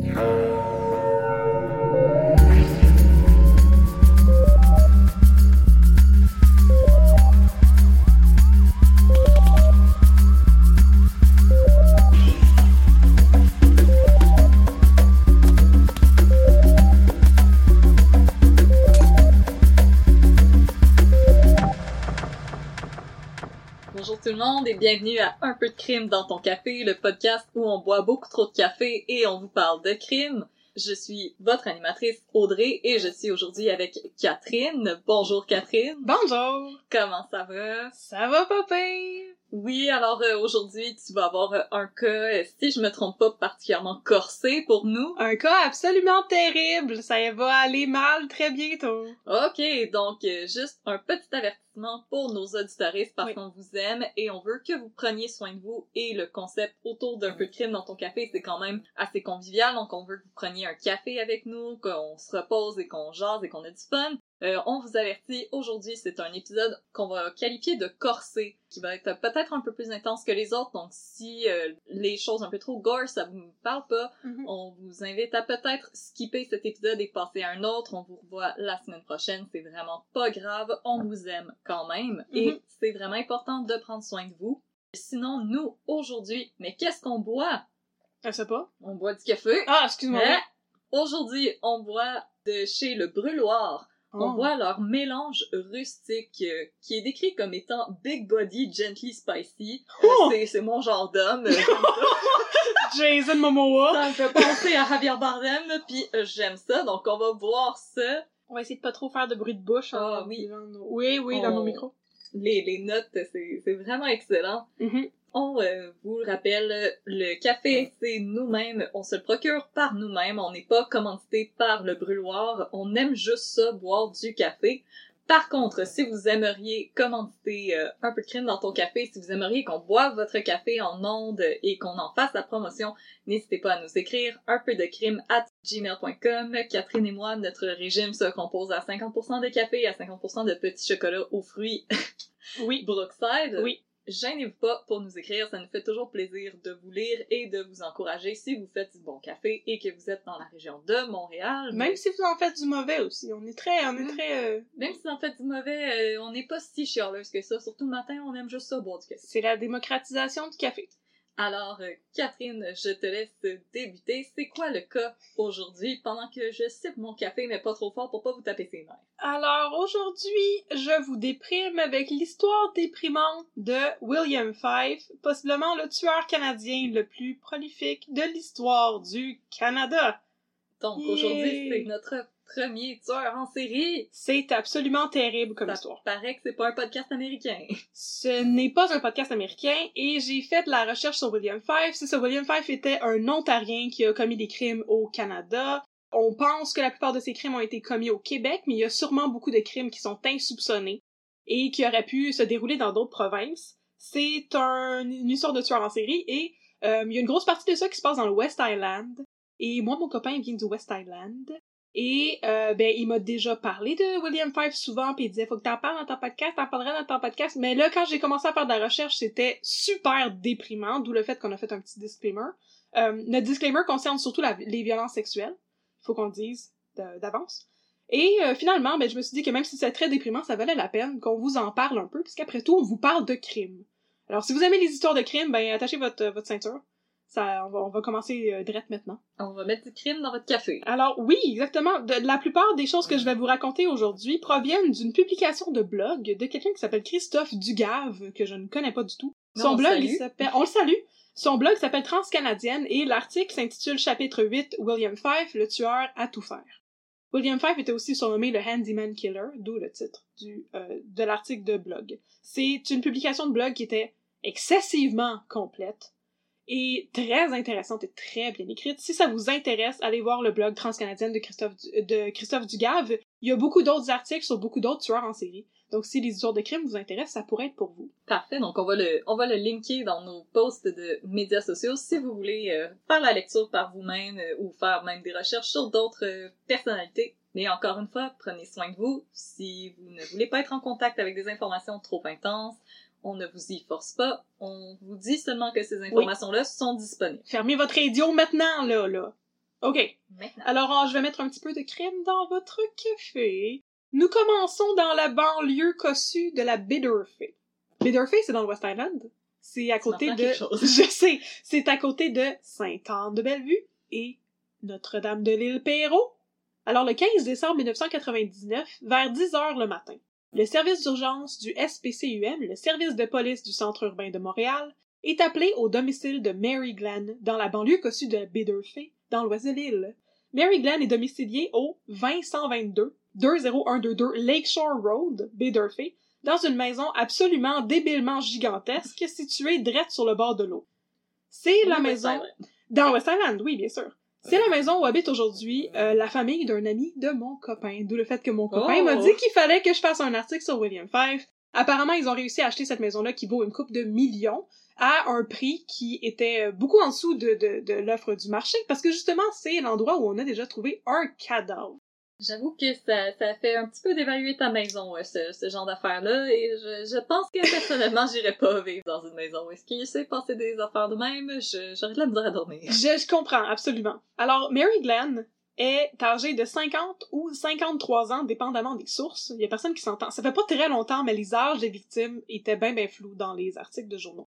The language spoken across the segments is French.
Bye. Bonjour tout le monde et bienvenue à Un peu de crime dans ton café, le podcast où on boit beaucoup trop de café et on vous parle de crime. Je suis votre animatrice Audrey et je suis aujourd'hui avec Catherine. Bonjour Catherine. Bonjour! Comment ça va? Ça va pire? Oui, alors euh, aujourd'hui tu vas avoir euh, un cas, euh, si je me trompe pas, particulièrement corsé pour nous. Un cas absolument terrible, ça va aller mal très bientôt. Ok, donc euh, juste un petit avertissement pour nos auditoristes parce Oui. qu'on vous aime et on veut que vous preniez soin de vous et le concept autour d'un peu de crime dans ton café, c'est quand même assez convivial, donc on veut que vous preniez un café avec nous, qu'on se repose et qu'on jase et qu'on ait du fun. Euh, on vous avertit, aujourd'hui c'est un épisode qu'on va qualifier de corsé, qui va être peut-être un peu plus intense que les autres, donc si euh, les choses un peu trop gore, ça vous parle pas, on vous invite à peut-être skipper cet épisode et passer à un autre. On vous revoit la semaine prochaine. C'est vraiment pas grave. On vous aime quand même. Et Mhm. c'est vraiment important de prendre soin de vous. Sinon, nous, aujourd'hui, mais qu'est-ce qu'on boit? Je sais pas. On boit du café. Ah, excuse-moi. Aujourd'hui, on boit de chez le Brûloir. On Oh. boit leur mélange rustique euh, qui est décrit comme étant Big Body Gently Spicy. Euh, Oh! c'est- C'est mon genre d'homme. Euh. Jason Momoa. Ça me fait penser à Javier Bardem, puis euh, j'aime ça, donc on va voir ça. On va essayer de pas trop faire de bruit de bouche. en Ah, oui. nos- Oui, oui, dans On- nos micros. Les, les notes, c'est c'est vraiment excellent. Mhm. On euh, vous le rappelle, le café, c'est nous-mêmes, on se le procure par nous-mêmes, on n'est pas commandité par le brûloir, on aime juste ça, boire du café. Par contre, si vous aimeriez commanditer euh, un peu de crime dans ton café, si vous aimeriez qu'on boive votre café en ondes et qu'on en fasse la promotion, n'hésitez pas à nous écrire un peu de crime at gmail.com. Catherine et moi, notre régime se compose à 50% de café et à 50% de petits chocolats aux fruits Oui. Brookside. Oui. Gênez-vous pas pour nous écrire, ça nous fait toujours plaisir de vous lire et de vous encourager si vous faites du bon café et que vous êtes dans la région de Montréal. Même si vous en faites du mauvais aussi. On est très, on est Mhm. très, euh, Même si vous en faites du mauvais, euh, on n'est pas si chialeuse que ça. Surtout le matin, on aime juste ça, boire du café. c'est la démocratisation du café. Alors, euh, Catherine, je te laisse débuter. C'est quoi le cas aujourd'hui pendant que je sipe mon café, mais pas trop fort pour pas vous taper ses nerfs? Alors aujourd'hui, je vous déprime avec l'histoire déprimante de William Fife, possiblement le tueur canadien le plus prolifique de l'histoire du Canada. Donc, aujourd'hui, c'est notre premier tueur en série. C'est absolument terrible comme Ça histoire. paraît que c'est pas un podcast américain. Ce n'est pas un podcast américain et j'ai fait de la recherche sur William Fife. C'est ça, William Fife était un Ontarien qui a commis des crimes au Canada. On pense que la plupart de ces crimes ont été commis au Québec, mais il y a sûrement beaucoup de crimes qui sont insoupçonnés et qui auraient pu se dérouler dans d'autres provinces. C'est un- une histoire de tueur en série et euh, il y a une grosse partie de ça qui se passe dans le West Island. Et moi, mon copain il vient du West Island. Et euh, ben, il m'a déjà parlé de William Fife souvent, puis il disait faut que t'en parles dans ton podcast, t'en parlerais dans ton podcast. Mais là, quand j'ai commencé à faire de la recherche, c'était super déprimant, d'où le fait qu'on a fait un petit disclaimer. Euh, notre disclaimer concerne surtout les violences sexuelles, il faut qu'on le dise d'avance. Et euh, finalement, ben, je me suis dit que même si c'est très déprimant, ça valait la peine qu'on vous en parle un peu, puisqu'après tout, on vous parle de crimes. Alors, si vous aimez les histoires de crimes, ben attachez votre, votre ceinture. Ça, on va, on va commencer euh, direct maintenant. On va mettre du crime dans votre café. Alors oui, exactement. De, la plupart des choses que je vais vous raconter aujourd'hui proviennent d'une publication de blog de quelqu'un qui s'appelle Christophe Dugave, que je ne connais pas du tout. Non, Son blog, s'appelle... On le salue! Son blog s'appelle Transcanadienne et l'article s'intitule Chapitre 8 William Fife, le tueur à tout faire. William Fife était aussi surnommé le Handyman Killer, d'où le titre du, euh, de l'article de blog. C'est une publication de blog qui était excessivement complète et très intéressante et très bien écrite. Si ça vous intéresse, allez voir le blog Transcanadienne de Christophe, de Christophe Dugave. Il y a beaucoup d'autres articles sur beaucoup d'autres tueurs en série. Donc si les histoires de crime vous intéressent, ça pourrait être pour vous. Parfait, donc on va le, on va le linker dans nos posts de médias sociaux si vous voulez euh, faire la lecture par vous-même euh, ou faire même des recherches sur d'autres euh, personnalités. Mais encore une fois, prenez soin de vous. Si vous ne voulez pas être en contact avec des informations trop intenses, on ne vous y force pas. On vous dit seulement que ces informations-là sont disponibles. Fermez votre radio maintenant, là, là. OK. Maintenant. Alors, ah, je vais mettre un petit peu de crème dans votre café. Nous commençons dans la banlieue cossue de la Bidderfay. Bidderfay, c'est dans le West Island. C'est à côté de... Je sais. C'est à côté de Sainte-Anne-de-Bellevue et Notre-Dame de l'île Perrault. Alors, le 15 décembre 1999, vers 10 heures le matin, le service d'urgence du SPCUM, le service de police du centre urbain de Montréal, est appelé au domicile de Mary Glenn, dans la banlieue cossue de Bidderfay, dans l'île. Mary Glenn est domiciliée au 20122 20122 Lakeshore Road, Bidderfay, dans une maison absolument débilement gigantesque située drette sur le bord de l'eau. C'est la maison... Dans West Island, oui, bien sûr. C'est la maison où habite aujourd'hui euh, la famille d'un ami de mon copain. D'où le fait que mon copain Oh! m'a dit qu'il fallait que je fasse un article sur William Fife. Apparemment, ils ont réussi à acheter cette maison-là qui vaut une coupe de millions à un prix qui était euh, beaucoup en dessous de, de, de l'offre du marché parce que justement, c'est l'endroit où on a déjà trouvé un cadavre. J'avoue que ça, ça fait un petit peu d'évaluer ta maison, ouais, ce, ce genre d'affaires-là, et je, je pense que personnellement, j'irais pas vivre dans une maison. Est-ce qu'il sait passer des affaires de même? J'aurais de la misère à dormir. Je, je comprends, absolument. Alors, Mary Glenn est âgée de 50 ou 53 ans, dépendamment des sources. Il y a personne qui s'entend. Ça fait pas très longtemps, mais les âges des victimes étaient bien bien flous dans les articles de journaux.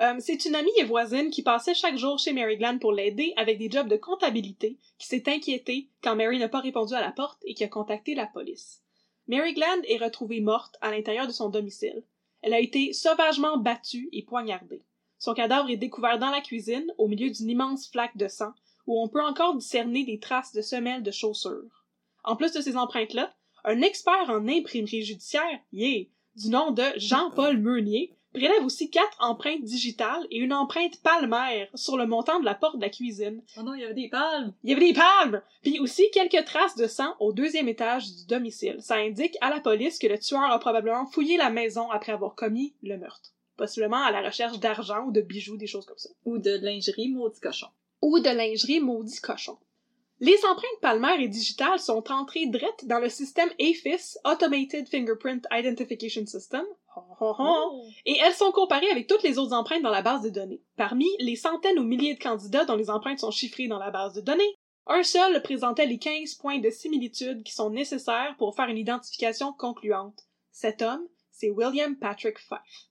Euh, c'est une amie et voisine qui passait chaque jour chez Mary Glenn pour l'aider avec des jobs de comptabilité, qui s'est inquiétée quand Mary n'a pas répondu à la porte et qui a contacté la police. Mary Glenn est retrouvée morte à l'intérieur de son domicile. Elle a été sauvagement battue et poignardée. Son cadavre est découvert dans la cuisine, au milieu d'une immense flaque de sang, où on peut encore discerner des traces de semelles de chaussures. En plus de ces empreintes-là, un expert en imprimerie judiciaire, yeah, du nom de Jean-Paul Meunier, prélève aussi quatre empreintes digitales et une empreinte palmaire sur le montant de la porte de la cuisine. Oh non, il y avait des palmes! Il y avait des palmes! Puis aussi quelques traces de sang au deuxième étage du domicile. Ça indique à la police que le tueur a probablement fouillé la maison après avoir commis le meurtre. Possiblement à la recherche d'argent ou de bijoux, des choses comme ça Ou de lingerie, maudit cochon. ou de lingerie maudit cochon. Les empreintes palmaires et digitales sont entrées drettes dans le système AFIS, Automated Fingerprint Identification System, ho. et elles sont comparées avec toutes les autres empreintes dans la base de données. Parmi les centaines ou milliers de candidats dont les empreintes sont chiffrées dans la base de données, un seul présentait les 15 points de similitude qui sont nécessaires pour faire une identification concluante. Cet homme, c'est William Patrick Fife.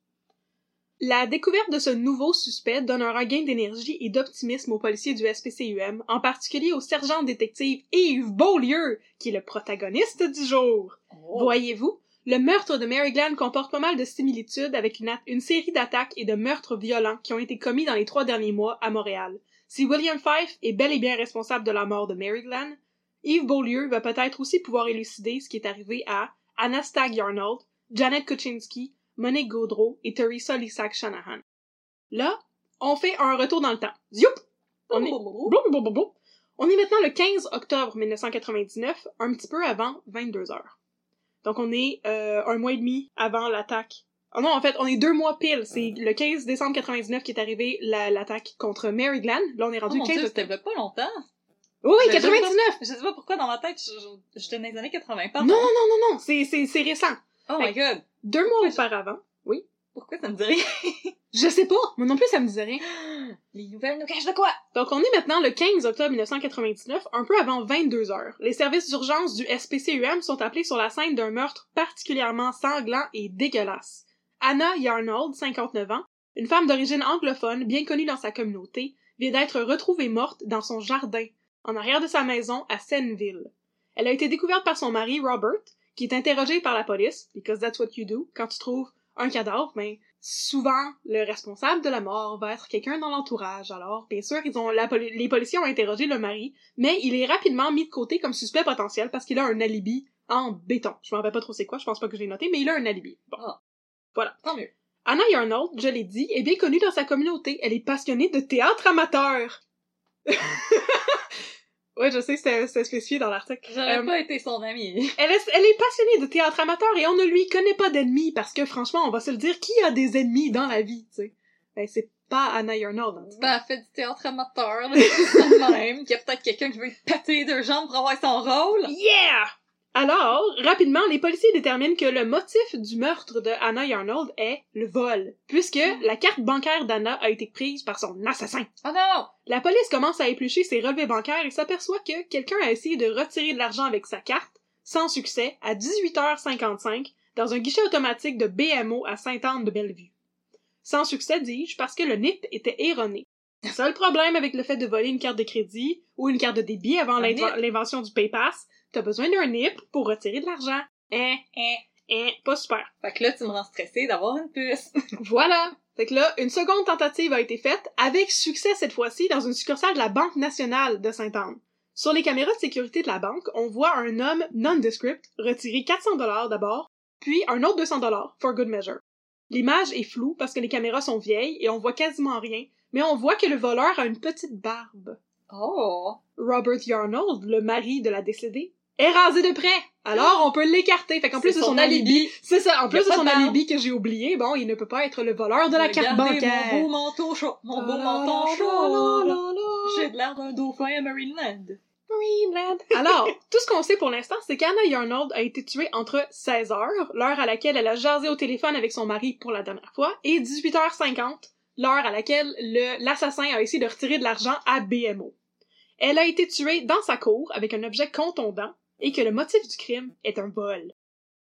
La découverte de ce nouveau suspect donne un regain d'énergie et d'optimisme aux policiers du SPCUM, en particulier au sergent détective Yves Beaulieu, qui est le protagoniste du jour. Oh. Voyez-vous, le meurtre de Mary Glenn comporte pas mal de similitudes avec une, série d'attaques et de meurtres violents qui ont été commis dans les trois derniers mois à Montréal. Si William Fife est bel et bien responsable de la mort de Mary Glenn, Yves Beaulieu va peut-être aussi pouvoir élucider ce qui est arrivé à Anna Stagg Arnold, Janet Kuczynski, Monique Gaudreau et Teresa Lissac Shanahan. Là, on fait un retour dans le temps. Zoup! On est... On est maintenant le 15 octobre 1999, un petit peu avant 22 heures. Donc on est euh, un mois et demi avant l'attaque. Oh non, en fait, on est deux mois pile. C'est le 15 décembre 99 qui est arrivé la- l'attaque contre Mary Glenn. Là, on est Oh rendu mon 15 dieu, c'était pas longtemps! Oui, oui, Je- je sais 99! Je sais pas pourquoi dans ma tête, je- je- dans les années 80. Non, Pardon. non, non, non, non, c'est, c'est, c'est récent. Oh my god! Deux mois auparavant. Oui. Pourquoi ça me dit rien? Je sais pas. Moi non plus, ça me disait rien. Les nouvelles nous cachent de quoi? Donc, on est maintenant le 15 octobre 1999, un peu avant 22 heures. Les services d'urgence du SPCUM sont appelés sur la scène d'un meurtre particulièrement sanglant et dégueulasse. Anna Yarnold, 59 ans, une femme d'origine anglophone bien connue dans sa communauté, vient d'être retrouvée morte dans son jardin, en arrière de sa maison à Senneville. Elle a été découverte par son mari Robert, qui est interrogé par la police, because that's what you do, quand tu trouves un cadavre, mais souvent le responsable de la mort va être quelqu'un dans l'entourage. Alors, bien sûr, ils ont la poli- les policiers ont interrogé le mari, mais il est rapidement mis de côté comme suspect potentiel parce qu'il a un alibi en béton. Je me rappelle pas trop c'est quoi, je pense pas que je l'ai noté, mais il a un alibi. Bon. Ah. Voilà. Tant mieux. Anna Yarnold, je l'ai dit, est bien connue dans sa communauté. Elle est passionnée de théâtre amateur. ouais, je sais, c'était spécifié dans l'article. J'aurais Euh, pas été son amie. elle est, elle est passionnée de théâtre amateur et on ne lui connaît pas d'ennemis parce que franchement, on va se le dire, qui a des ennemis dans la vie, tu sais? Ben, c'est pas Anna Yarnold. Ben, elle fait du théâtre amateur, là, même. Qu'il y a peut-être quelqu'un qui veut lui péter deux jambes pour avoir son rôle. Yeah! Alors, rapidement, les policiers déterminent que le motif du meurtre de Anna Yarnold est le vol, puisque la carte bancaire d'Anna a été prise par son assassin. Oh non! La police commence à éplucher ses relevés bancaires et s'aperçoit que quelqu'un a essayé de retirer de l'argent avec sa carte, sans succès, à 18h55, dans un guichet automatique de BMO à Sainte-Anne-de-Bellevue. Sans succès, dis-je, parce que le NIP était erroné. Le seul problème avec le fait de voler une carte de crédit ou une carte de débit avant l'invention du PayPass, t'as besoin d'un NIP pour retirer de l'argent. Hein, hein, hein, pas super. Fait que là, tu me rends stressée d'avoir une puce. Voilà. Fait que là, une seconde tentative a été faite, avec succès cette fois-ci, dans une succursale de la Banque nationale de Sainte-Anne. Sur les caméras de sécurité de la banque, on voit un homme nondescript retirer 400 dollars d'abord, puis un autre 200 dollars, for good measure. L'image est floue parce que les caméras sont vieilles et on voit quasiment rien, mais on voit que le voleur a une petite barbe. Oh! Robert Yarnold, le mari de la décédée, est rasé de près. Alors, on peut l'écarter. Fait qu'en plus de son son alibi, alibi. c'est ça, en plus de son de alibi que j'ai oublié, bon, il ne peut pas être le voleur de la carte bancaire. mon beau manteau chaud. Mon beau la, chaud. J'ai de l'air d'un dauphin à Marineland. Greenland. Alors, tout ce qu'on sait pour l'instant, c'est qu'Anna Yarnold a été tuée entre 16 heures, l'heure à laquelle elle a jasé au téléphone avec son mari pour la dernière fois, et 18h50, l'heure à laquelle le- l'assassin a essayé de retirer de l'argent à BMO. Elle a été tuée dans sa cour avec un objet contondant et que le motif du crime est un vol.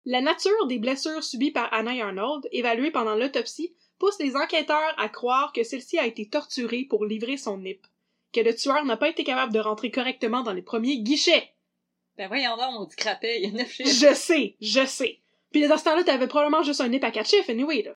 La nature des blessures subies par Anna Yarnold, évaluées pendant l'autopsie, pousse les enquêteurs à croire que celle-ci a été torturée pour livrer son nip que le tueur n'a pas été capable de rentrer correctement dans les premiers guichets. Ben voyons donc, mon dit crapet, il y a neuf chiffres. Je sais, je sais. Puis dans ce temps-là, t'avais probablement juste un nip à quatre chiffres, anyway, là.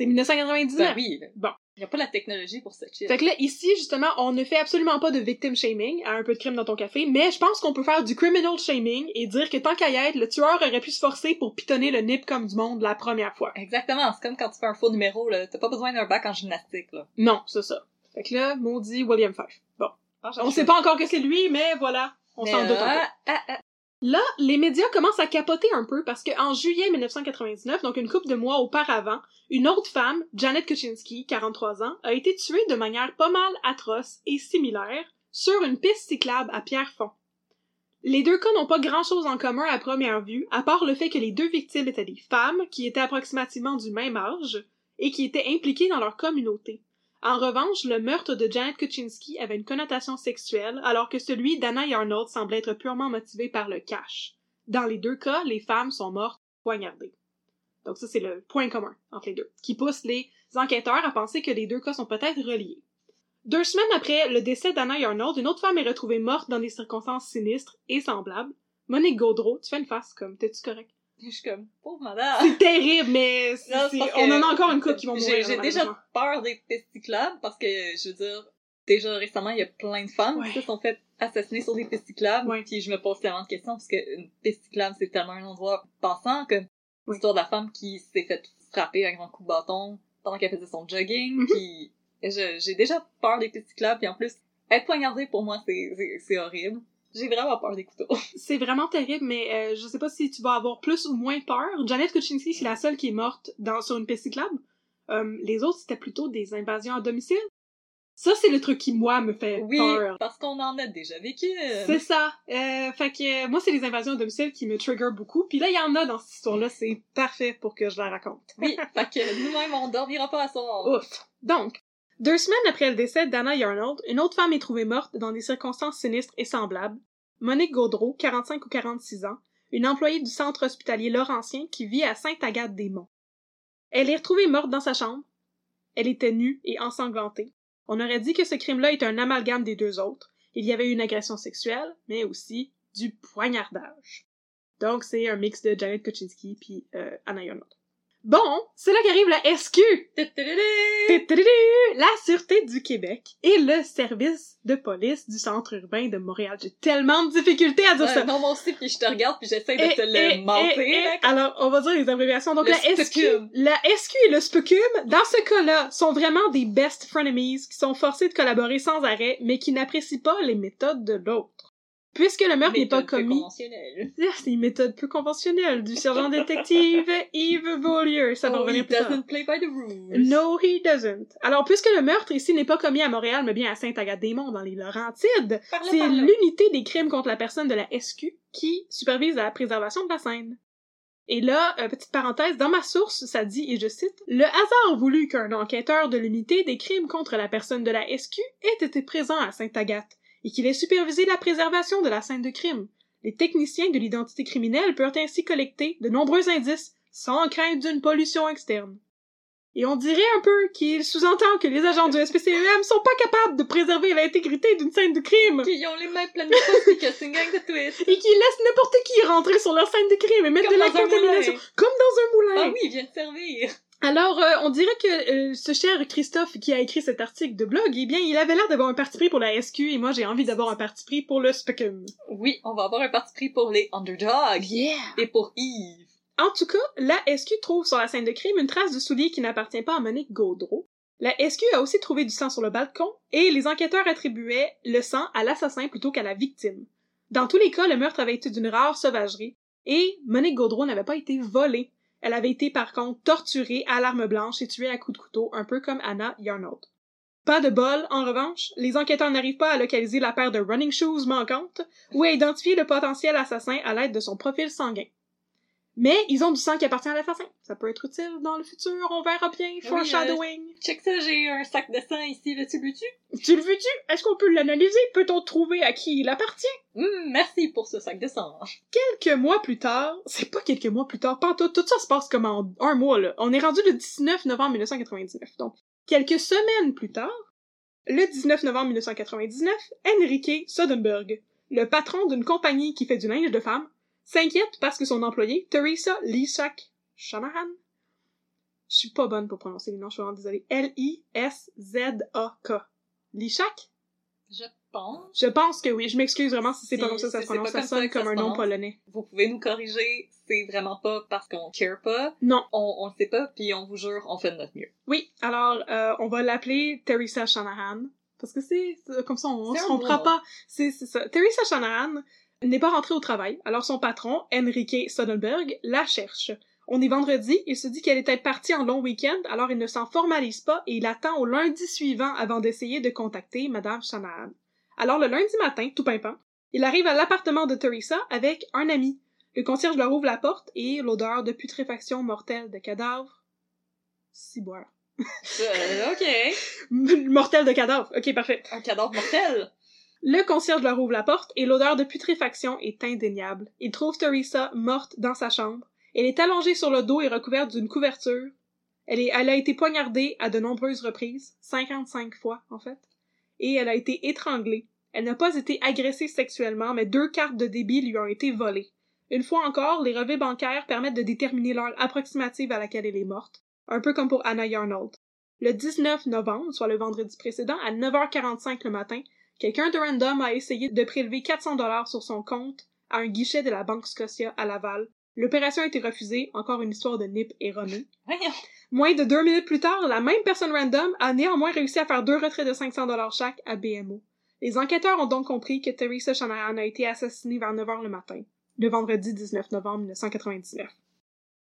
C'est 1999. Ben oui, là. Bon. Il y a pas la technologie pour ce chip. Fait que là, ici, justement, on ne fait absolument pas de victim shaming à un peu de crime dans ton café, mais je pense qu'on peut faire du criminal shaming et dire que tant qu'à y être, le tueur aurait pu se forcer pour pitonner le nip comme du monde la première fois. Exactement, c'est comme quand tu fais un faux numéro, là. T'as pas besoin d'un bac en gymnastique, là. Non, c'est ça. Fait que là, maudit William Fife. Bon. Ah, On sait pas encore que c'est lui, mais voilà. On s'en doute un peu. euh, ah, ah, Là, les médias commencent à capoter un peu parce qu'en juillet 1999, donc une couple de mois auparavant, une autre femme, Janet Kuczynski, 43 ans, a été tuée de manière pas mal atroce et similaire sur une piste cyclable à Pierrefonds. Les deux cas n'ont pas grand-chose en commun à première vue, à part le fait que les deux victimes étaient des femmes qui étaient approximativement du même âge et qui étaient impliquées dans leur communauté. En revanche, le meurtre de Janet Kuczynski avait une connotation sexuelle, alors que celui d'Anna Yarnold semblait être purement motivé par le cash. Dans les deux cas, les femmes sont mortes poignardées. Donc ça, c'est le point commun entre les deux, qui pousse les enquêteurs à penser que les deux cas sont peut-être reliés. Deux semaines après le décès d'Anna Yarnold, une autre femme est retrouvée morte dans des circonstances sinistres et semblables. Monique Gaudreau, tu fais une face comme, t'es-tu correct? Je suis comme, pauvre madame. C'est terrible, mais Non, on en a encore une couple qui vont mourir. J'ai déjà peur des pesticyclables parce que, je veux dire, déjà récemment, il y a plein de femmes Ouais. qui se sont fait assassiner sur des pesticyclables. Ouais. Puis je me pose tellement de questions parce que une pesticyclable, c'est tellement un endroit passant que Oui. l'histoire de la femme qui s'est fait frapper un grand coup de bâton pendant qu'elle faisait son jogging. Mhm. Puis j'ai déjà peur des pesticyclables. Puis en plus, être poignardée pour moi, c'est horrible. J'ai vraiment peur des couteaux. C'est vraiment terrible, mais euh, je sais pas si tu vas avoir plus ou moins peur. Janet Kuczynski, c'est la seule qui est morte dans, sur une piste cyclable. Euh, les autres, c'était plutôt des invasions à domicile. Ça, c'est le truc qui, moi, me fait Oui, peur. parce qu'on en a déjà vécu. C'est ça. Euh, fait que euh, moi, c'est les invasions à domicile qui me trigger beaucoup. Puis là, il y en a dans cette histoire-là. C'est parfait pour que je la raconte. Oui, fait que nous-mêmes, on dormira pas à soir. Ouf. Donc, deux semaines après le décès d'Anna Yarnold, une autre femme est trouvée morte dans des circonstances sinistres et semblables. Monique Gaudreau, 45 ou 46 ans, une employée du centre hospitalier Laurentien qui vit à Sainte-Agathe-des-Monts. Elle est retrouvée morte dans sa chambre. Elle était nue et ensanglantée. On aurait dit que ce crime-là est un amalgame des deux autres. Il y avait une agression sexuelle, mais aussi du poignardage. Donc, c'est un mix de Janet Koczynski puis euh, Anna Yarnot. Bon, c'est là qu'arrive la SQ! La Sûreté du Québec et le service de police du centre urbain de Montréal. J'ai tellement de difficultés à dire Ouais, ça. non, moi aussi, puis je te regarde, puis j'essaie de Et- te et- le mentir. alors, on va dire les abréviations. Donc, Le la SQ, la SQ et le SPUCUM, dans ce cas-là, sont vraiment des best frenemies qui sont forcés de collaborer sans arrêt, mais qui n'apprécient pas les méthodes de l'autre. Puisque le meurtre n'est pas commis... C'est une méthode peu conventionnelle du sergent détective Yves Beaulieu. Ça va Oh, revenir he plus tard. doesn't play by the rules. No, he doesn't. Alors, puisque le meurtre ici n'est pas commis à Montréal, mais bien à Sainte-Agathe-des-Monts, dans les Laurentides, c'est l'unité des crimes contre la personne de la SQ qui supervise la préservation de la scène. Et là, euh, petite parenthèse, dans ma source, ça dit, et je cite, Le hasard voulut qu'un enquêteur de l'unité des crimes contre la personne de la SQ ait été présent à Sainte-Agathe, et qu'il ait supervisé la préservation de la scène de crime. Les techniciens de l'identité criminelle peuvent ainsi collecter de nombreux indices sans crainte d'une pollution externe. Et on dirait un peu qu'il sous-entend que les agents du SPCEM sont pas capables de préserver l'intégrité d'une scène de crime Puis ils ont les mains pleines de que c'est une gang de twists. et qu'ils laissent n'importe qui rentrer sur leur scène de crime et mettre Comme de la contamination comme dans un moulin. Ah oui, ils viennent servir. Alors, euh, on dirait que euh, ce cher Christophe qui a écrit cet article de blog, eh bien, il avait l'air d'avoir un parti pris pour la SQ et moi j'ai envie d'avoir un parti pris pour le Specum. Oui, on va avoir un parti pris pour les underdogs. Yeah! Et pour Yves. En tout cas, la SQ trouve sur la scène de crime une trace de soulier qui n'appartient pas à Monique Gaudreau. La SQ a aussi trouvé du sang sur le balcon et les enquêteurs attribuaient le sang à l'assassin plutôt qu'à la victime. Dans tous les cas, le meurtre avait été d'une rare sauvagerie et Monique Gaudreau n'avait pas été volée. Elle avait été par contre torturée à l'arme blanche et tuée à coups de couteau, un peu comme Anna Yarnold. Pas de bol, en revanche, les enquêteurs n'arrivent pas à localiser la paire de running shoes manquantes ou à identifier le potentiel assassin à l'aide de son profil sanguin. Mais ils ont du sang qui appartient à l'assassin. Ça peut être utile dans le futur, on verra bien. Oui, Foreshadowing. Check ça, j'ai un sac de sang ici, là, tu le tu? Tu le veux-tu? Est-ce qu'on peut l'analyser? Peut-on trouver à qui il appartient? Hum, merci pour ce sac de sang. Quelques mois plus tard, c'est pas quelques mois plus tard, pas tout, tout ça se passe comme en un mois, là. On est rendu le 19 novembre 1999. Donc, quelques semaines plus tard, le 19 novembre 1999, Enrique Soderbergh, le patron d'une compagnie qui fait du linge de femme, s'inquiète parce que son employé, Teresa Lishak Shanahan, je suis pas bonne pour prononcer les noms, je suis vraiment désolée, L-I-S-Z-A-K. Lishak? Je pense. Je pense que oui, je m'excuse vraiment si c'est pas comme ça que ça se prononce, ça comme ça sonne ça comme un nom polonais. Vous pouvez nous corriger, c'est vraiment pas parce qu'on care pas. Non. On, on le sait pas, puis on vous jure, on fait de notre mieux. Oui, alors euh, on va l'appeler Teresa Shanahan parce que c'est comme ça on C'est se comprend pas. C'est ça. Teresa Shanahan n'est pas rentrée au travail, alors son patron Enrique Soderbergh la cherche. On est vendredi, il se dit qu'elle était partie en long week-end, alors il ne s'en formalise pas et il attend au lundi suivant avant d'essayer de contacter Madame Shanahan. Alors le lundi matin, tout pimpant, il arrive à l'appartement de Teresa avec un ami. Le concierge leur ouvre la porte et l'odeur de putréfaction mortelle de cadavre. Ciboire. Euh, ok. Mortel de cadavre. Ok, parfait. Un cadavre mortel. Le concierge leur ouvre la porte et l'odeur de putréfaction est indéniable. Il trouve Teresa morte dans sa chambre. Elle est allongée sur le dos et recouverte d'une couverture. Elle, a été poignardée à de nombreuses reprises, 55 fois en fait, et elle a été étranglée. Elle n'a pas été agressée sexuellement, mais deux cartes de débit lui ont été volées. Une fois encore, les relevés bancaires permettent de déterminer l'heure approximative à laquelle elle est morte, un peu comme pour Anna Yarnold. Le 19 novembre, soit le vendredi précédent, à 9h45 le matin, quelqu'un de random a essayé de prélever 400 dollars sur son compte à un guichet de la Banque Scotia à Laval. L'opération a été refusée, encore une histoire de nip erronée. Voyons. Moins de deux minutes plus tard, la même personne random a néanmoins réussi à faire deux retraits de 500 dollars chaque à BMO. Les enquêteurs ont donc compris que Teresa Shanahan a été assassinée vers 9 h le matin, le vendredi 19 novembre 1999.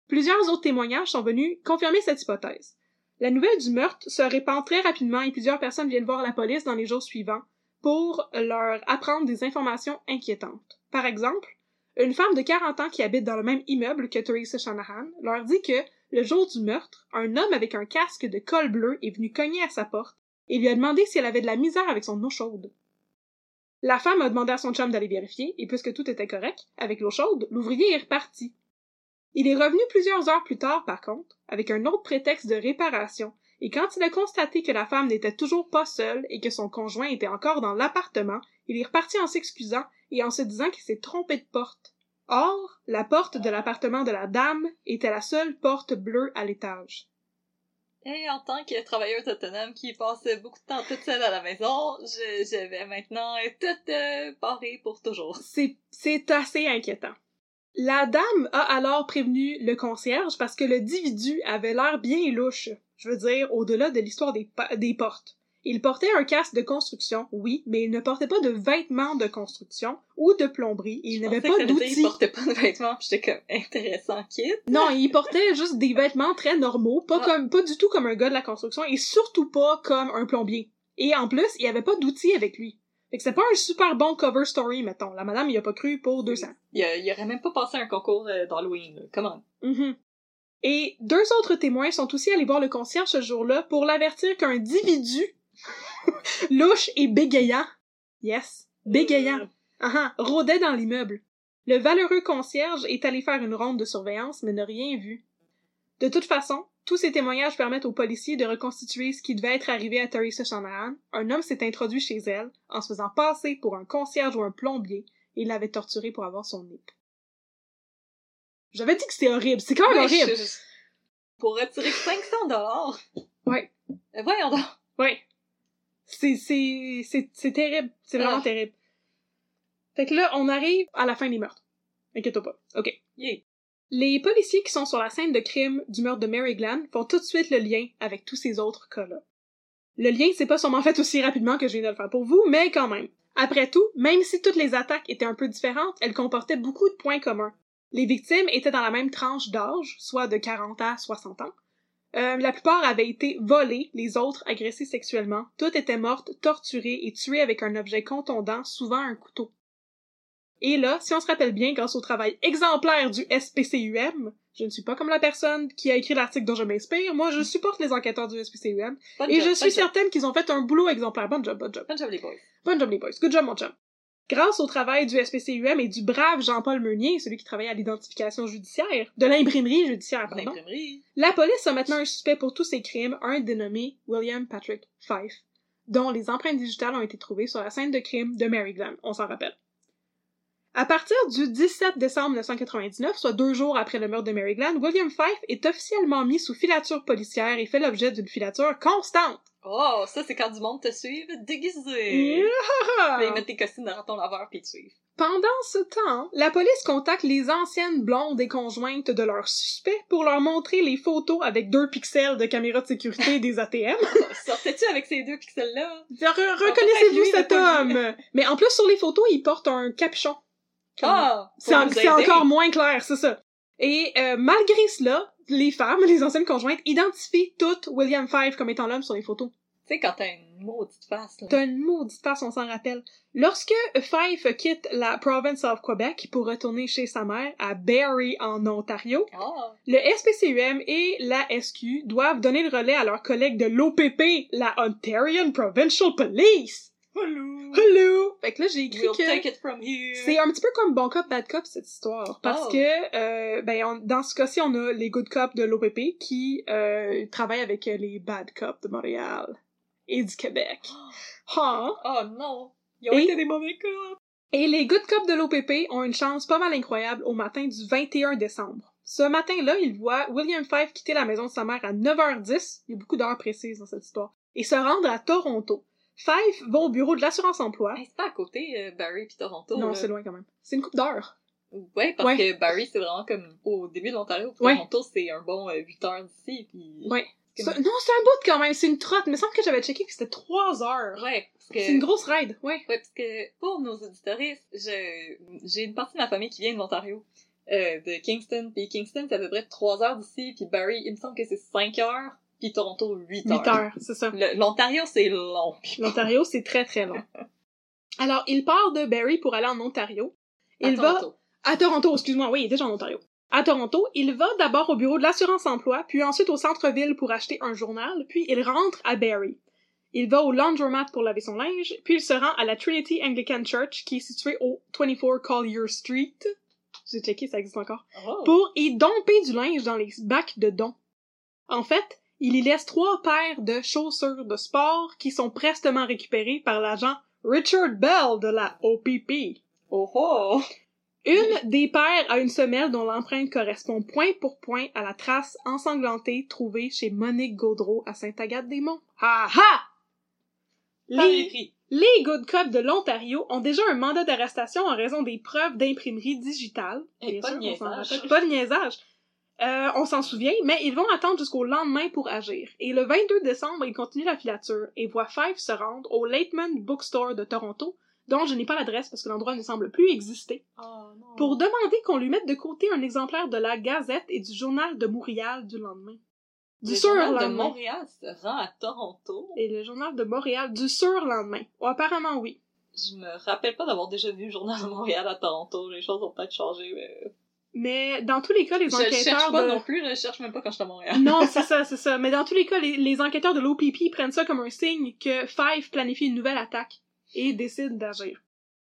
Plusieurs autres témoignages sont venus confirmer cette hypothèse. La nouvelle du meurtre se répand très rapidement et plusieurs personnes viennent voir la police dans les jours suivants pour leur apprendre des informations inquiétantes. Par exemple, une femme de 40 ans qui habite dans le même immeuble que Teresa Shanahan leur dit que, le jour du meurtre, un homme avec un casque de col bleu est venu cogner à sa porte et lui a demandé si elle avait de la misère avec son eau chaude. La femme a demandé à son chum d'aller vérifier, et puisque tout était correct, avec l'eau chaude, l'ouvrier est reparti. Il est revenu plusieurs heures plus tard, par contre, avec un autre prétexte de réparation, et quand il a constaté que la femme n'était toujours pas seule et que son conjoint était encore dans l'appartement, il est reparti en s'excusant et en se disant qu'il s'est trompé de porte. Or, la porte de l'appartement de la dame était la seule porte bleue à l'étage. Et en tant que travailleuse autonome qui passe beaucoup de temps toute seule à la maison, je, je vais maintenant être toute euh, parée pour toujours. C'est, c'est assez inquiétant. La dame a alors prévenu le concierge parce que le individu avait l'air bien louche. Je veux dire, au-delà de l'histoire des, des portes. Il portait un casque de construction, oui, mais il ne portait pas de vêtements de construction ou de plomberie et il n'avait pas d'outils. Il portait pas de vêtements, j'étais comme intéressant kid. Non, il portait juste des vêtements très normaux, pas Ah. comme, pas du tout comme un gars de la construction et surtout pas comme un plombier. Et en plus, il avait pas d'outils avec lui. Fait que c'est pas un super bon cover story, mettons. La madame y a pas cru pour 200. Il, il aurait même pas passé un concours euh, d'Halloween. Comment? Mhm. Et deux autres témoins sont aussi allés voir le concierge ce jour-là pour l'avertir qu'un individu louche et bégayant, yes, bégayant, ah ah, rôdait dans l'immeuble. Le valeureux concierge est allé faire une ronde de surveillance mais n'a rien vu. De toute façon, tous ces témoignages permettent aux policiers de reconstituer ce qui devait être arrivé à Teresa Shanahan. Un homme s'est introduit chez elle en se faisant passer pour un concierge ou un plombier et il l'avait torturé pour avoir son nip. J'avais dit que c'était horrible. C'est quand même horrible. je- je- Pour retirer 500 dollars. Ouais. voyons donc. Ouais. C'est, c'est, c'est, c'est terrible. C'est vraiment Ah. terrible. Fait que là, on arrive à la fin des meurtres. Inquiète-toi pas. OK. Yeah. Les policiers qui sont sur la scène de crime du meurtre de Mary Glenn font tout de suite le lien avec tous ces autres cas-là. Le lien s'est pas sûrement fait aussi rapidement que je viens de le faire pour vous, mais quand même. Après tout, même si toutes les attaques étaient un peu différentes, elles comportaient beaucoup de points communs. Les victimes étaient dans la même tranche d'âge, soit de 40 à 60 ans. Euh, la plupart avaient été volées, les autres agressées sexuellement. Toutes étaient mortes, torturées et tuées avec un objet contondant, souvent un couteau. Et là, si on se rappelle bien, grâce au travail exemplaire du SPCUM, je ne suis pas comme la personne qui a écrit l'article dont je m'inspire, moi je supporte les enquêteurs du SPCUM, Bonne et job, je suis certaine qu'ils ont fait un boulot exemplaire. Bon job, bon job. Bonne job, les boys. Bon job les boys. Good job mon chum. Grâce au travail du SPCUM et du brave Jean-Paul Meunier, celui qui travaillait à l'identification judiciaire, de l'imprimerie judiciaire, pardon, la police a maintenant un suspect pour tous ces crimes, un dénommé William Patrick Fife, dont les empreintes digitales ont été trouvées sur la scène de crime de Mary Glenn, on s'en rappelle. À partir du 17 décembre 1999, soit deux jours après le meurtre de Mary Glenn, William Fife est officiellement mis sous filature policière et fait l'objet d'une filature constante. Oh, ça, c'est quand du monde te suive déguisé. Yeah! Ils mettent tes costumes dans ton laveur pis te suivent. Pendant ce temps, la police contacte les anciennes blondes et conjointes de leurs suspects pour leur montrer les photos avec deux pixels de caméra de sécurité des ATM. Sortais-tu avec ces deux pixels-là? Re- Reconnaissez-vous cet homme? Mais en plus, sur les photos, il porte un capuchon. Ah! C'est en- encore moins clair, c'est ça. Et euh, malgré cela, les femmes, les anciennes conjointes, identifient toutes William Five comme étant l'homme sur les photos. Tu sais, quand t'as une maudite face, là. T'as une maudite face, on s'en rappelle. Lorsque Fife quitte la province of Quebec pour retourner chez sa mère à Barrie, en Ontario, Ah! le SPCUM et la SQ doivent donner le relais à leurs collègues de l'OPP, la Ontarian Provincial Police. Hello! Hello! Fait que là, j'ai écrit We'll que... take it from here. C'est un petit peu comme bon cop, bad cop, cette histoire. Parce Oh. que, euh, ben, on- dans ce cas-ci, on a les good cops de l'OPP qui euh, travaillent avec les bad cops de Montréal et du Québec. Hein? Oh non! Ils ont Et- été des mauvais cops! Et les good cops de l'OPP ont une chance pas mal incroyable au matin du 21 décembre. Ce matin-là, ils voient William Fife quitter la maison de sa mère à 9h10, il y a beaucoup d'heures précises dans cette histoire, et se rendre à Toronto. Fife va au bureau de l'assurance-emploi. Hey, c'est pas à côté, euh, Barry pis Toronto. non, là. c'est loin quand même. C'est une coupe d'heures. Ouais, parce Ouais. que Barry, c'est vraiment comme au début de l'Ontario. Ouais. Toronto, c'est un bon 8 heures d'ici. Pis... Ouais. C'est non, c'est un bout quand même, c'est une trotte. Il me semble que j'avais checké que c'était trois heures. Ouais, parce que... C'est une grosse ride, ouais. Ouais, parce que pour nos auditoristes, je... j'ai une partie de ma famille qui vient de l'Ontario, euh, de Kingston. Puis Kingston, c'est à peu près 3 heures d'ici. Puis Barry, il me semble que c'est 5 heures. Puis Toronto, 8 heures. 8 heures, c'est ça. L'Ontario, c'est long. L'Ontario, c'est très très long. Alors, il part de Barrie pour aller en Ontario. À Il va Toronto. à Toronto, excuse-moi, oui, il est déjà en Ontario. À Toronto, il va d'abord au bureau de l'assurance-emploi, puis ensuite au centre-ville pour acheter un journal, puis il rentre à Barrie. Il va au laundromat pour laver son linge, puis il se rend à la Trinity Anglican Church, qui est située au 24 Collier Street. J'ai checké, ça existe encore. Oh. Pour y domper du linge dans les bacs de dons. En fait, Il y laisse trois paires de chaussures de sport qui sont prestement récupérées par l'agent Richard Bell de la OPP. Oh oh! Une des paires a une semelle dont l'empreinte correspond point pour point à la trace ensanglantée trouvée chez Monique Gaudreau à Sainte-Agathe-des-Monts. Ha ha! Les Les, Good Cops de l'Ontario ont déjà un mandat d'arrestation en raison des preuves d'imprimerie digitale. Et Bien pas de sûr, on s'en niaisage. rappelle. Pas de niaisage. Euh, on s'en souvient, mais ils vont attendre jusqu'au lendemain pour agir. Et le 22 décembre, ils continuent la filature et voient Five se rendre au Lateman Bookstore de Toronto, dont je n'ai pas l'adresse parce que l'endroit ne semble plus exister, Oh non. pour demander qu'on lui mette de côté un exemplaire de la Gazette et du Journal de Montréal du lendemain. Du Le journal de. Montréal se rend à Toronto? Et le Journal de Montréal du surlendemain. Oh, apparemment oui. Je me rappelle pas d'avoir déjà vu le journal de Montréal à Toronto. Les choses ont peut-être changé, mais... Mais dans tous les cas, les Je le enquêteurs cherche pas de... non plus, je cherche même pas quand je suis à Montréal. Non, c'est ça, c'est ça. Mais dans tous les cas, les, les enquêteurs de l'OPP prennent ça comme un signe que Five planifie une nouvelle attaque et décide d'agir.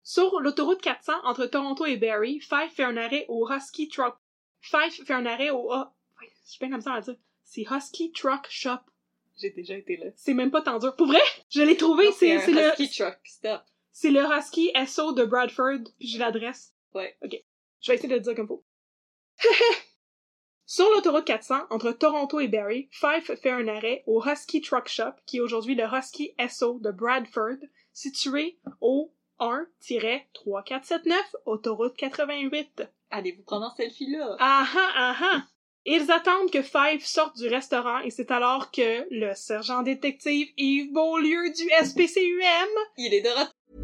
Sur l'autoroute 400 entre Toronto et Barrie, Five fait un arrêt au Husky Truck. Five fait un arrêt au... Ouais, je suis bien comme ça à le dire. C'est Husky Truck Shop. J'ai déjà été là. C'est même pas tant dur. Pour vrai, je l'ai trouvé. C'est le, Husky Truck Stop. c'est le Husky SO de Bradford. Puis j'ai l'adresse. Ouais. Je vais essayer de le dire comme faut. Sur l'autoroute 400, entre Toronto et Barrie, Fife fait un arrêt au Husky Truck Shop, qui est aujourd'hui le Husky SO de Bradford, situé au 1-3479, autoroute 88. Allez vous prendre en selfie là. Ah ah ah ah! Ils attendent que Five sorte du restaurant et c'est alors que le sergent détective Yves Beaulieu du SPCUM Il est de retour.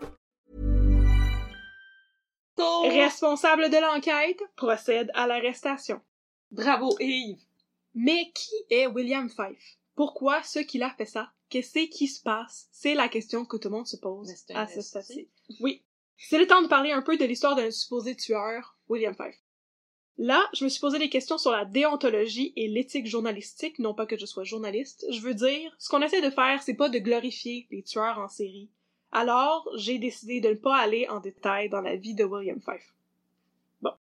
Responsable de l'enquête procède à l'arrestation. Bravo Yves. Mais qui est William Fife? Pourquoi ce qu'il a fait ça? Qu'est-ce qui se passe? C'est la question que tout le monde se pose à ce stade-ci. Oui. C'est le temps de parler un peu de l'histoire d'un supposé tueur, William Fife. Là, je me suis posé des questions sur la déontologie et l'éthique journalistique, non pas que je sois journaliste. Je veux dire, ce qu'on essaie de faire, c'est pas de glorifier les tueurs en série. Alors, j'ai décidé de ne pas aller en détail dans la vie de William Fife.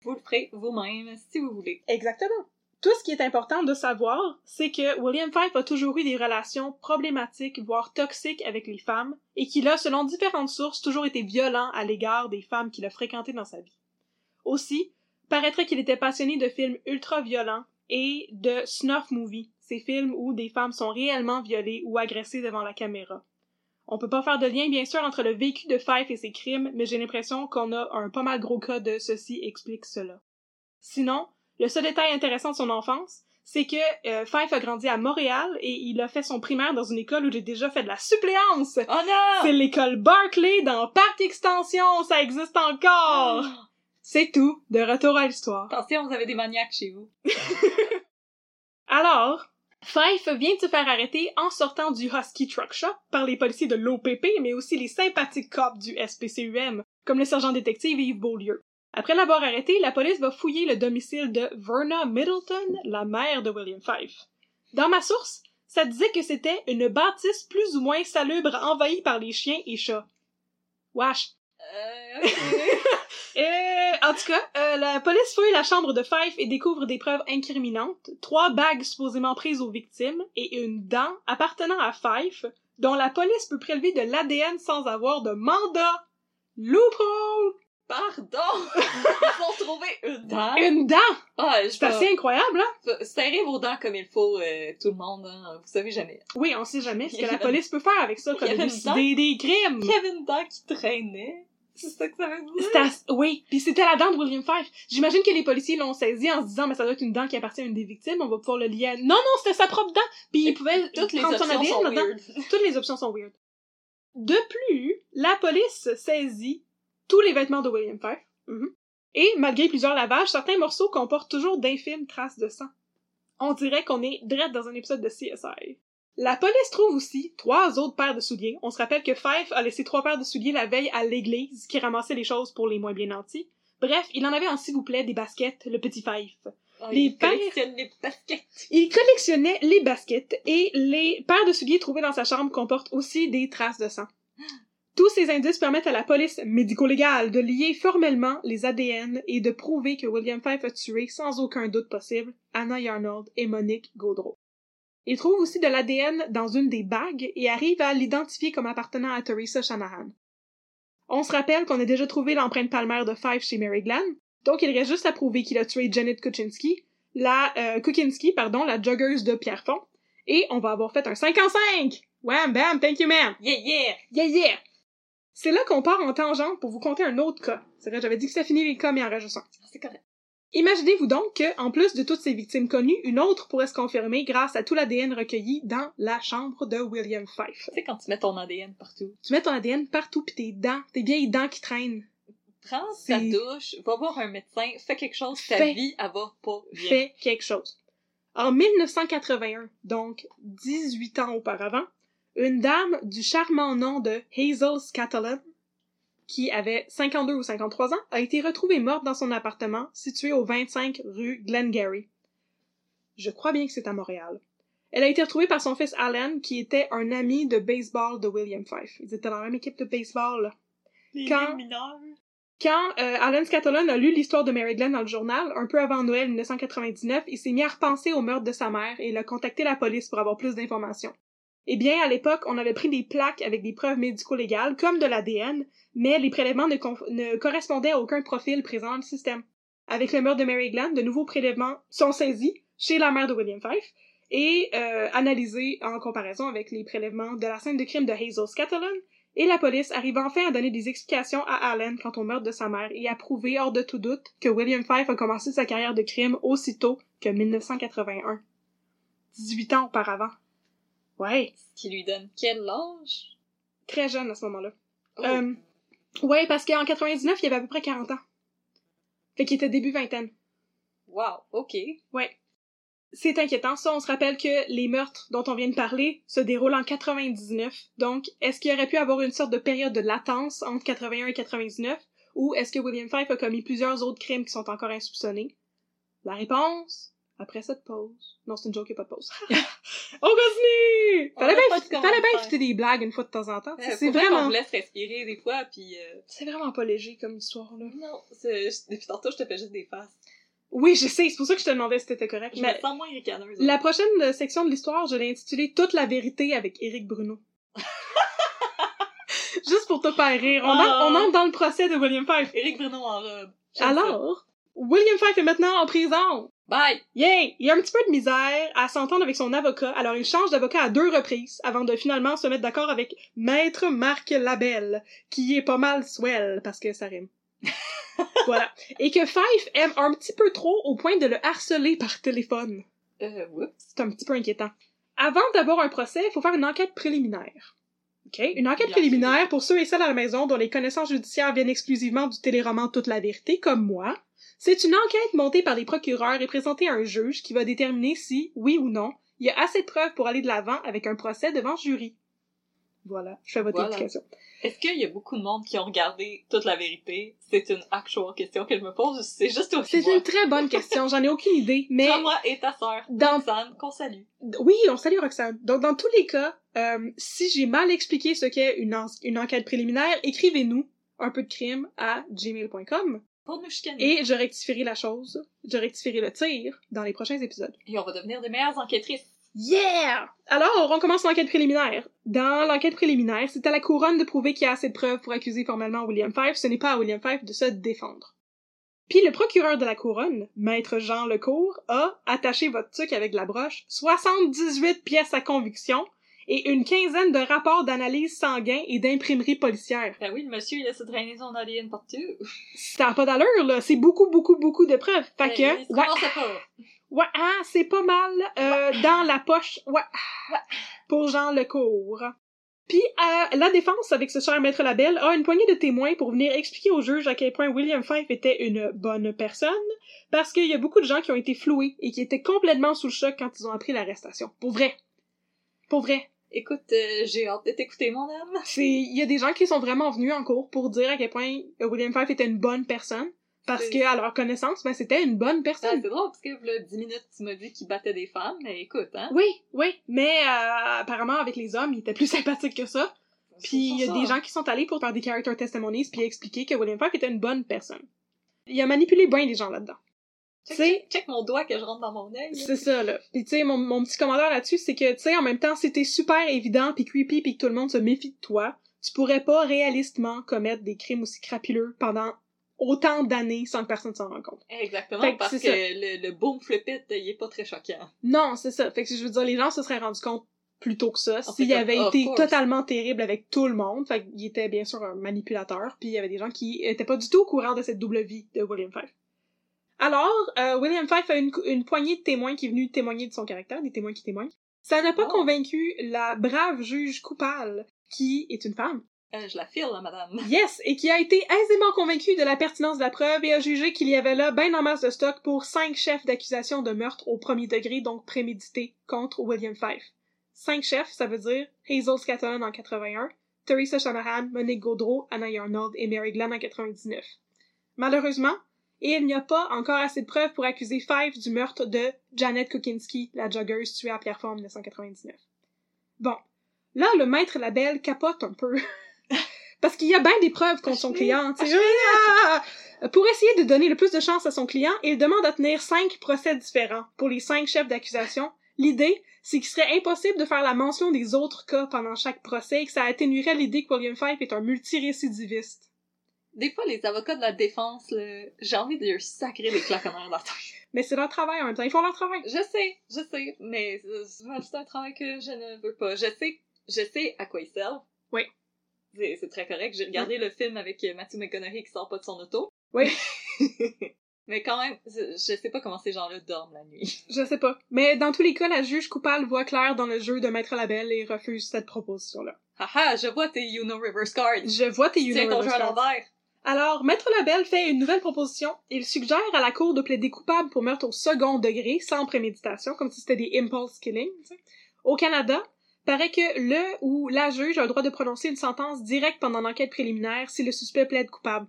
Vous le ferez vous-même si vous voulez. Exactement. Tout ce qui est important de savoir, c'est que William Fife a toujours eu des relations problématiques, voire toxiques avec les femmes, et qu'il a, selon différentes sources, toujours été violent à l'égard des femmes qu'il a fréquentées dans sa vie. Aussi, paraîtrait qu'il était passionné de films ultra-violents et de snuff movies, ces films où des femmes sont réellement violées ou agressées devant la caméra. On peut pas faire de lien, bien sûr, entre le vécu de Fife et ses crimes, mais j'ai l'impression qu'on a un pas mal gros cas de ceci explique cela. Sinon, le seul détail intéressant de son enfance, c'est que euh, Fife a grandi à Montréal et il a fait son primaire dans une école où j'ai déjà fait de la suppléance. Oh non! C'est l'école Barclay dans Parc Extension, ça existe encore. Oh! C'est tout, de retour à l'histoire. Attention, vous avez des maniaques chez vous. Alors, Fife vient de se faire arrêter en sortant du Husky Truck Shop par les policiers de l'OPP, mais aussi les sympathiques cops du SPCUM, comme le sergent détective Yves Beaulieu. Après l'avoir arrêté, la police va fouiller le domicile de Verna Middleton, la mère de William Fife. Dans ma source, ça disait que c'était une bâtisse plus ou moins salubre envahie par les chiens et chats. Wesh. Euh. Euh, en tout cas, euh, la police fouille la chambre de Fife et découvre des preuves incriminantes, trois bagues supposément prises aux victimes et une dent appartenant à Fife, dont la police peut prélever de l'ADN sans avoir de mandat. Loophole! Pardon! Ils ont trouvé une dent. Une dent! Ah, je C'est assez incroyable, hein? Arrive aux dents comme il faut, euh, tout le monde, hein. Vous savez jamais. Oui, on sait jamais ce que la police peut faire avec ça, il y comme avait une décider des crimes. Il y avait une dent qui traînait. C'est ça que ça veut dire? Oui, puis c'était la dent de William Fife. J'imagine que les policiers l'ont saisi en se disant, mais ça doit être une dent qui appartient à une des victimes, on va pouvoir le lier à... Non, non, c'était sa propre dent! Puis il pouvait Toutes les options ADN sont weird. Toutes les options sont weird. De plus, la police saisit tous les vêtements de William Fife. Mhm. Et, malgré plusieurs lavages, certains morceaux comportent toujours d'infimes traces de sang. On dirait qu'on est direct dans un épisode de CSI. La police trouve aussi trois autres paires de souliers. On se rappelle que Fife a laissé trois paires de souliers la veille à l'église, qui ramassait les choses pour les moins bien nantis. Bref, il en avait en s'il vous plaît des baskets, le petit Fife. Oh, Les il paires- collectionne les baskets. Il collectionnait les baskets et les paires de souliers trouvées dans sa chambre comportent aussi des traces de sang. Tous ces indices permettent à la police médico-légale de lier formellement les ADN et de prouver que William Fife a tué sans aucun doute possible Anna Yarnold et Monique Gaudreau. Il trouve aussi de l'ADN dans une des bagues et arrive à l'identifier comme appartenant à Teresa Shanahan. On se rappelle qu'on a déjà trouvé l'empreinte palmaire de Fife chez Mary Glenn, donc il reste juste à prouver qu'il a tué Janet Kuczynski, la euh, Kukinski, pardon, la joggeuse de Pierrefonds, et on va avoir fait un 5 en 5! Wham, bam, thank you, ma'am! Yeah, yeah! Yeah, yeah! C'est là qu'on part en tangente pour vous conter un autre cas. C'est vrai, j'avais dit que ça finit les cas, mais en. C'est correct. Imaginez-vous donc que, en plus de toutes ces victimes connues, une autre pourrait se confirmer grâce à tout l'ADN recueilli dans la chambre de William Fife. Tu sais, quand tu mets ton ADN partout, Tu mets ton ADN partout pis tes dents, tes vieilles dents qui traînent. prends ta douche, va voir un médecin, fais quelque chose, ta Fais- vie, elle va pas bien. fait quelque chose. En 1981, donc 18 ans auparavant, une dame du charmant nom de Hazel Scatterland, qui avait 52 ou 53 ans, a été retrouvée morte dans son appartement situé au 25 rue Glengarry. Je crois bien que c'est à Montréal. Elle a été retrouvée par son fils Alan, qui était un ami de baseball de William Fife. Ils étaient dans la même équipe de baseball. Les Quand- euh, Alan a lu l'histoire de Mary Glenn dans le journal, un peu avant Noël 1999, il s'est mis à repenser au meurtre de sa mère et il a contacté la police pour avoir plus d'informations. Eh bien, à l'époque, on avait pris des plaques avec des preuves médico-légales, comme de l'ADN, mais les prélèvements ne, correspondaient à aucun profil présent dans le système. Avec le meurtre de Mary Glenn, de nouveaux prélèvements sont saisis chez la mère de William Fife et euh, analysés en comparaison avec les prélèvements de la scène de crime de Hazel Scatterland, et la police arrive enfin à donner des explications à Allen quant au meurtre de sa mère et à prouver hors de tout doute que William Fife a commencé sa carrière de crime aussitôt que 1981. 18 ans auparavant. Ouais, Ce qui lui donne quel âge? très jeune à ce moment-là. Oh. Euh, ouais, parce qu'en 99, il avait à peu près 40 ans. Fait qu'il était début vingtaine. Wow, ok. Ouais. C'est inquiétant. Ça, on se rappelle que les meurtres dont on vient de parler se déroulent en 99. Donc, est-ce qu'il y aurait pu avoir une sorte de période de latence entre 81 et 99? Ou est-ce que William Fife a commis plusieurs autres crimes qui sont encore insoupçonnés? La réponse, après cette pause. Non, c'est une joke, il y a pas de pause. on continue! On Fallait a bien, bien fêter des blagues une fois de temps en temps. C'est vraiment, vous laisse respirer des fois, puis... euh, c'est vraiment pas léger comme histoire, là. Non, depuis tantôt, je te fais juste des faces. Oui, je sais, c'est pour ça que je te demandais si t'étais correct. Je Mais me sens moins ricaneuse. La prochaine euh, section de l'histoire, je l'ai intitulée Toute la vérité avec Éric Bruno. Juste pour te faire rire. On, Ah. entre, on entre dans le procès de William Fife. Éric Bruno en robe. Alors, William Fife est maintenant en prison. Bye! Yay! Il a un petit peu de misère à s'entendre avec son avocat, alors il change d'avocat à deux reprises avant de finalement se mettre d'accord avec Maître Marc Labelle, qui est pas mal swell parce que ça rime. voilà. Et que Fife aime un petit peu trop au point de le harceler par téléphone. Euh, oups. C'est un petit peu inquiétant. Avant d'avoir un procès, il faut faire une enquête préliminaire. OK? Une enquête Bien préliminaire pour ceux et celles à la maison dont les connaissances judiciaires viennent exclusivement du téléroman Toute la vérité, comme moi. C'est une enquête montée par les procureurs et présentée à un juge qui va déterminer si, oui ou non, il y a assez de preuves pour aller de l'avant avec un procès devant jury. Voilà, je fais votre Voilà. Est-ce qu'il y a beaucoup de monde qui ont regardé toute la vérité? C'est une actual question que je me pose. C'est juste aussi C'est une très bonne question, j'en ai aucune idée, mais... Toi, moi et ta sœur, Dans- Roxane, qu'on salue. Oui, on salue Roxane. Donc, dans tous les cas, euh, si j'ai mal expliqué ce qu'est une, en- une enquête préliminaire, écrivez-nous un peu de crime à gmail.com Pour nous chicaner. et je rectifierai la chose, je rectifierai le tir dans les prochains épisodes. Et on va devenir des meilleures enquêtrices. Yeah! Alors, on commence l'enquête préliminaire. Dans l'enquête préliminaire, c'est à la couronne de prouver qu'il y a assez de preuves pour accuser formellement William Fife, ce n'est pas à William Fife de se défendre. Puis le procureur de la couronne, maître Jean Lecourt, a attaché votre truc avec de la broche, 78 pièces à conviction et une quinzaine de rapports d'analyse sanguin et d'imprimerie policière. Ben oui, le monsieur, il laisse traîner son ADN partout. Ça n'a pas d'allure, là. C'est beaucoup, beaucoup, beaucoup de preuves. Fait Ben, que, il ouais, pas. Ouais, ah, c'est pas mal euh, dans la poche. Ouais. Pour Jean Lecourt. Puis euh, la défense, avec ce cher maître Labelle, a une poignée de témoins pour venir expliquer au juge à quel point William Fife était une bonne personne, parce qu'il y a beaucoup de gens qui ont été floués et qui étaient complètement sous le choc quand ils ont appris l'arrestation. Pour vrai. Pour vrai. Écoute, euh, j'ai hâte de t'écouter, mon âme. C'est, il y a des gens qui sont vraiment venus en cours pour dire à quel point euh, William Fife était une bonne personne, parce que à leur connaissance, ben c'était une bonne Ah, personne. c'est drôle, parce que, là, 10 minutes, tu m'as dit qu'il battait des femmes, mais écoute, hein. Oui, oui, mais euh, apparemment avec les hommes, il était plus sympathique que ça. Puis il y a des gens qui sont allés pour faire des character testimonies puis expliquer que William Fife était une bonne personne. Il a manipulé bien les gens là-dedans. Check, tu sais- check, check mon doigt que je rentre dans mon œil. C'est ça, là. Puis tu sais, mon, mon petit commentaire là-dessus, c'est que, tu sais, en même temps, si t'es super évident puis creepy puis que tout le monde se méfie de toi, tu pourrais pas réalistement commettre des crimes aussi crapuleux pendant autant d'années sans que personne s'en rende compte. Exactement, que parce que le, le boom flip it, il est pas très choquant. Non, c'est ça. Fait que je veux dire, les gens se seraient rendus compte plus tôt que ça s'il avait été course. totalement terrible avec tout le monde. Fait qu'il était bien sûr un manipulateur, puis il y avait des gens qui étaient pas du tout au courant de cette double vie de William Fife. Alors, euh, William Fife a une, une poignée de témoins qui est venue témoigner de son caractère, des témoins qui témoignent. Ça n'a pas Oh. convaincu la brave juge coupable, qui est une femme. Euh, je la file, là, madame. Yes, et qui a été aisément convaincue de la pertinence de la preuve et a jugé qu'il y avait là ben en masse de stock pour cinq chefs d'accusation de meurtre au premier degré, donc prémédité, contre William Fife. Cinq chefs, ça veut dire Hazel Scatton en 81, Teresa Shanahan, Monique Gaudreau, Anna Arnold et Mary Glenn en 99. Malheureusement, il n'y a pas encore assez de preuves pour accuser Fife du meurtre de Janet Kukinski, la joggeuse tuée à Pierrefonds en 1999. Bon, là, le maître Labelle capote un peu. Parce qu'il y a bien des preuves contre son client. sais. Ah! Pour essayer de donner le plus de chance à son client, il demande à tenir cinq procès différents pour les cinq chefs d'accusation. L'idée, c'est qu'il serait impossible de faire la mention des autres cas pendant chaque procès et que ça atténuerait l'idée que William Fife est un multirécidiviste. Des fois, les avocats de la défense, là, j'ai envie de leur sacrer des claquements dans la tête. Mais c'est leur travail en même temps. Ils font leur travail. Je sais, je sais, mais euh, c'est un travail que je ne veux pas. Je sais, je sais à quoi ils servent. Oui. C'est très correct. J'ai regardé le film avec euh, Matthew McConaughey qui sort pas de son auto. Oui. mais quand même, je sais pas comment ces gens-là dorment la nuit. Je sais pas. Mais dans tous les cas, la juge coupable voit clair dans le jeu de Maître Labelle et refuse cette proposition-là. Haha, je vois tes You Know Reverse Cards. Je vois tes Tiens ton jeu à l'envers. Alors, Maître Labelle fait une nouvelle proposition. Il suggère à la cour de plaider coupable pour meurtre au second degré, sans préméditation, comme si c'était des impulse killings. Au Canada, paraît que le ou la juge a le droit de prononcer une sentence directe pendant l'enquête préliminaire si le suspect plaide coupable.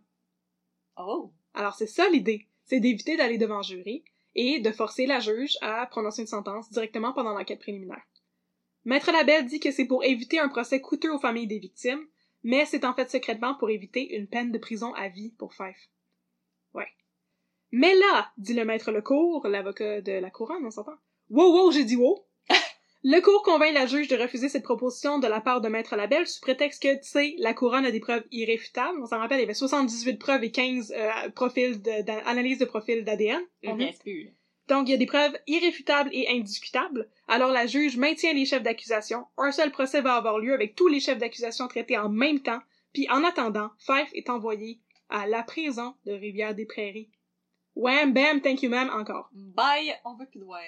Oh. Alors c'est ça l'idée, c'est d'éviter d'aller devant jury et de forcer la juge à prononcer une sentence directement pendant l'enquête préliminaire. Maître Labelle dit que c'est pour éviter un procès coûteux aux familles des victimes, mais c'est en fait secrètement pour éviter une peine de prison à vie pour Fife. Ouais. Mais là, dit le maître Lecour, l'avocat de la couronne, on s'entend. Wow, wow, j'ai dit wow! Lecour convainc la juge de refuser cette proposition de la part de Maître Labelle sous prétexte que, tu sais, la couronne a des preuves irréfutables. On s'en rappelle, il y avait 78 preuves et 15 euh, profils de- d'analyse de profils d'ADN. On niaise plus. Donc, il y a des preuves irréfutables et indiscutables. Alors, la juge maintient les chefs d'accusation. Un seul procès va avoir lieu avec tous les chefs d'accusation traités en même temps. Puis, en attendant, Fife est envoyé à la prison de Rivière-des-Prairies. Wham, bam, thank you, ma'am, encore. Bye, on veut plus de voir.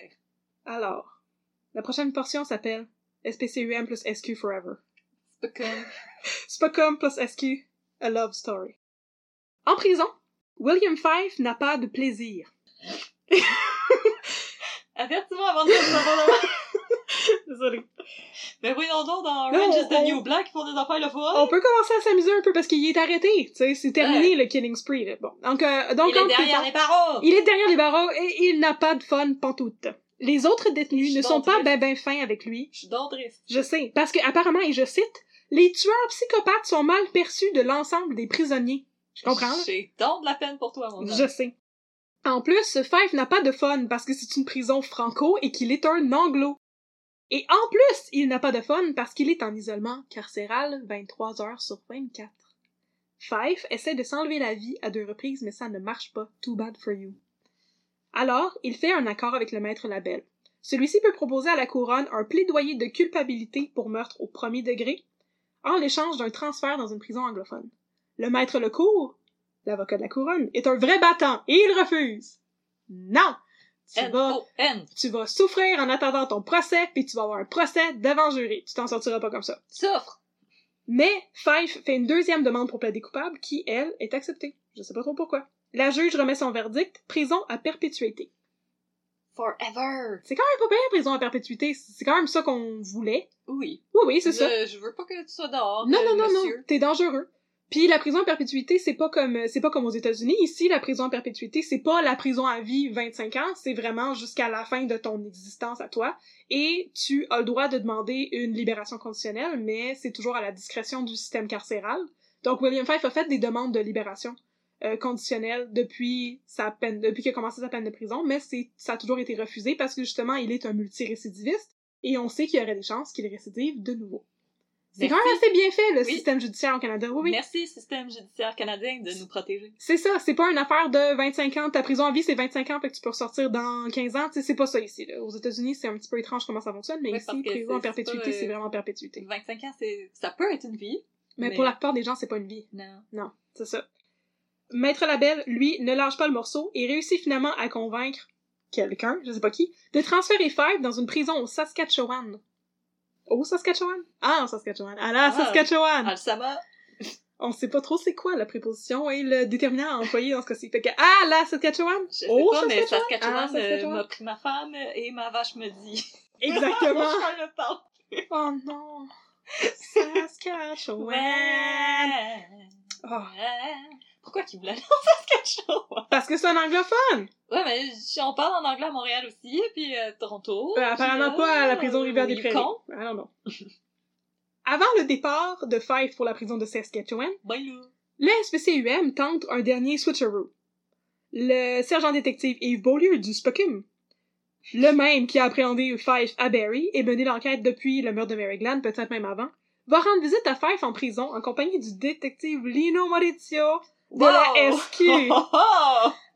Alors, la prochaine portion s'appelle SPCUM plus SQ Forever. Comme... Spocum plus SQ, A Love Story. En prison, William Fife n'a pas de plaisir. Avertis-moi avant de. Désolé. Mais oui, non, non, dans Orange is the New Black, ils font des affaires le fun. On peut commencer à s'amuser un peu parce qu'il est arrêté. Tu sais, c'est terminé le Killing Spree. Là. Bon, donc, euh, donc Il est derrière les barreaux. il est derrière les barreaux et il n'a pas de fun pantoute. Les autres détenus Je ne sont pas ben ben fins avec lui. Je suis triste. Je sais, parce que apparemment, et je cite, les tueurs psychopathes sont mal perçus de l'ensemble des prisonniers. Je comprends. J'ai donc de la peine pour toi, mon Je homme. sais. En plus, Fife n'a pas de fun parce que c'est une prison franco et qu'il est un anglo. Et en plus, il n'a pas de fun parce qu'il est en isolement carcéral 23 heures sur 24. Fife essaie de s'enlever la vie à deux reprises, mais ça ne marche pas. Too bad for you. Alors, il fait un accord avec le maître Labelle. Celui-ci peut proposer à la couronne un plaidoyer de culpabilité pour meurtre au premier degré, en l'échange d'un transfert dans une prison anglophone. Le maître Lecour, l'avocat de la couronne, est un vrai battant et il refuse. Non! Tu vas, N-O-N. tu vas souffrir en attendant ton procès, puis tu vas avoir un procès devant jury. Tu t'en sortiras pas comme ça. Souffre. Mais Fife fait une deuxième demande pour plaider coupable qui, elle, est acceptée. Je sais pas trop pourquoi. La juge remet son verdict, prison à perpétuité. Forever! C'est quand même pas bien, prison à perpétuité. C'est quand même ça qu'on voulait. Oui. Oui, oui, c'est ça. Je, veux pas que tu sois dehors. Non, euh, non, non, non. monsieur. T'es dangereux. Puis la prison à perpétuité, c'est pas comme c'est pas comme aux États-Unis. Ici, la prison à perpétuité, c'est pas la prison à vie 25 ans, c'est vraiment jusqu'à la fin de ton existence à toi. Et tu as le droit de demander une libération conditionnelle, mais c'est toujours à la discrétion du système carcéral. Donc William Fife a fait des demandes de libération euh, conditionnelle depuis sa peine, depuis qu'il a commencé sa peine de prison, mais c'est ça a toujours été refusé parce que justement il est un multirécidiviste et on sait qu'il y aurait des chances qu'il récidive de nouveau. C'est quand même assez bien fait, le Oui. système judiciaire au Canada. Oui, oui. Merci, système judiciaire canadien, de nous protéger. C'est ça, c'est pas une affaire de 25 ans. Ta prison à vie, c'est 25 ans, fait que tu peux ressortir dans 15 ans. C'est pas ça ici. Là. Aux États-unis, c'est un petit peu étrange comment ça fonctionne, mais ici, prison en perpétuité, c'est euh, vraiment perpétuité. 25 ans, c'est, ça peut être une vie. Mais, mais- pour la plupart des gens, c'est pas une vie. Non. Non, c'est ça. Maître Labelle, lui, ne lâche pas le morceau et réussit finalement à convaincre quelqu'un, je sais pas qui, de transférer Five dans une prison au Saskatchewan. Au Saskatchewan? Ah, au Saskatchewan. À la Ah. Saskatchewan! Alsama, On sait pas trop c'est quoi la préposition et le déterminant à employer dans ce cas-ci. Fait que, ah, la Saskatchewan? je sais Au pas, mais Saskatchewan? Saskatchewan, Ah, euh, Saskatchewan. m'a pris ma femme et ma vache me dit. Exactement. Je le parle. oh non. Saskatchewan. Ouais. Oh, Ouais. Pourquoi qu'il voulait aller au Saskatchewan? Parce que c'est un anglophone. Ouais, mais on parle en anglais à Montréal aussi, puis euh, Toronto. Euh, apparemment puis, pas à la euh, prison Rivière des Prairies. Ah non, non. Avant le départ de Fife pour la prison de Saskatchewan, le SPCUM tente un dernier switcheroo. Le sergent détective Yves Beaulieu du Spocum, le même qui a appréhendé Fife à Barrie et mené l'enquête depuis le meurtre de Maryland, peut-être même avant, va rendre visite à Fife en prison en compagnie du détective Lino Maurizio de la! SQ.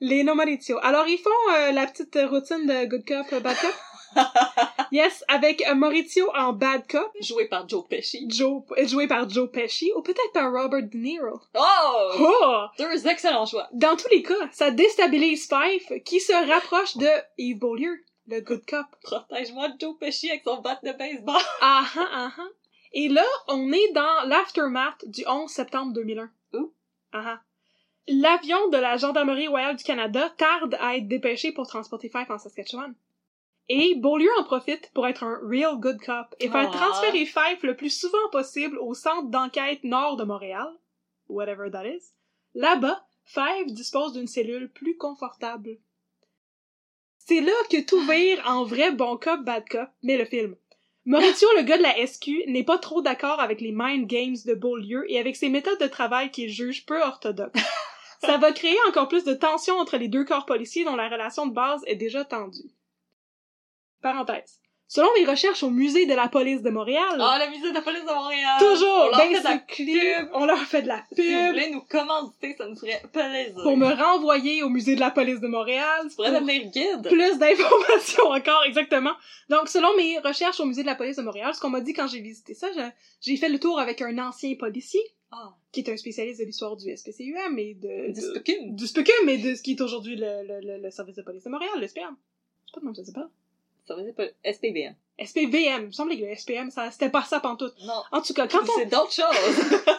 Lino Maurizio. Alors, ils font euh, la petite routine de Good Cop, euh, Bad Cop? yes, avec euh, Maurizio en Bad Cop, Joué par Joe Pesci. Joe, euh, joué par Joe Pesci, ou peut-être par Robert De Niro. Oh! Oh! Deux excellents choix. Dans tous les cas, ça déstabilise Fife, qui se rapproche de Yves Beaulieu, le Good Cop. Protège-moi de Joe Pesci avec son bat de baseball. Ah ah ah ah. Et là, on est dans l'aftermath du 11 septembre 2001. Ouh. Ah ah. L'avion de la Gendarmerie royale du Canada tarde à être dépêché pour transporter Fife en Saskatchewan. Et Beaulieu en profite pour être un real good cop et faire Ah. transférer Fife le plus souvent possible au centre d'enquête nord de Montréal, whatever that is. Là-bas, Fife dispose d'une cellule plus confortable. C'est là que tout vire en vrai bon cop, bad cop, mais le film. Maurizio, le gars de la SQ, n'est pas trop d'accord avec les mind games de Beaulieu et avec ses méthodes de travail qu'il juge peu orthodoxes. Ça va créer encore plus de tension entre les deux corps policiers dont la relation de base est déjà tendue. Parenthèse. Selon mes recherches au musée de la police de Montréal, Oh, la musée de la police de Montréal! toujours On leur ben fait de la pub. on leur fait de la Si vous pub voulez nous commanditer, ça nous ferait plaisir. pour me renvoyer au musée de la police de Montréal. Tu pourrais pour devenir guide. plus d'informations encore, exactement. Donc, selon mes recherches au musée de la police de Montréal, ce qu'on m'a dit quand j'ai visité ça, j'ai fait le tour avec un ancien policier, Ah, qui est un spécialiste de l'histoire du SPCUM et de... du de- Spookum. du SPCUM et de ce qui est aujourd'hui le, le, le, le service de police de Montréal, le SPM. Je sais pas comment ça s'appelle. Veut dire pas SPVM. SPVM. Il me semblait que le SPM, ça, c'était pas ça pantoute. Non. En tout cas, quand on, C'est d'autres choses.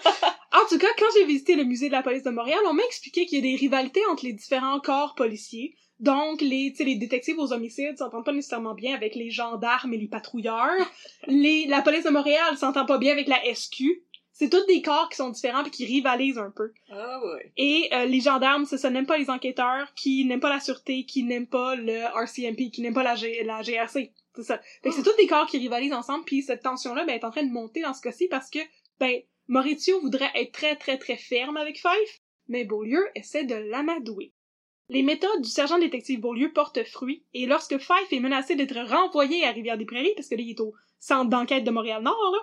En tout cas, quand j'ai visité le musée de la police de Montréal, on m'a expliqué qu'il y a des rivalités entre les différents corps policiers. Donc, les, tu sais, les détectives aux homicides s'entendent pas nécessairement bien avec les gendarmes et les patrouilleurs. les, la police de Montréal s'entend pas bien avec la SQ. C'est tous des corps qui sont différents et qui rivalisent un peu. ah ouais. Et euh, les gendarmes, c'est ça, n'aiment pas les enquêteurs, qui n'aiment pas la sûreté, qui n'aiment pas le RCMP, qui n'aiment pas la, G- la GRC. C'est ça. Fait que c'est tous des corps qui rivalisent ensemble, puis cette tension-là, ben, est en train de monter dans ce cas-ci parce que, ben, Maurizio voudrait être très, très, très ferme avec Fife, mais Beaulieu essaie de l'amadouer. Les méthodes du sergent détective Beaulieu portent fruit, et lorsque Fife est menacé d'être renvoyé à Rivière-des-Prairies, parce que là, il est au centre d'enquête de Montréal-Nord, là,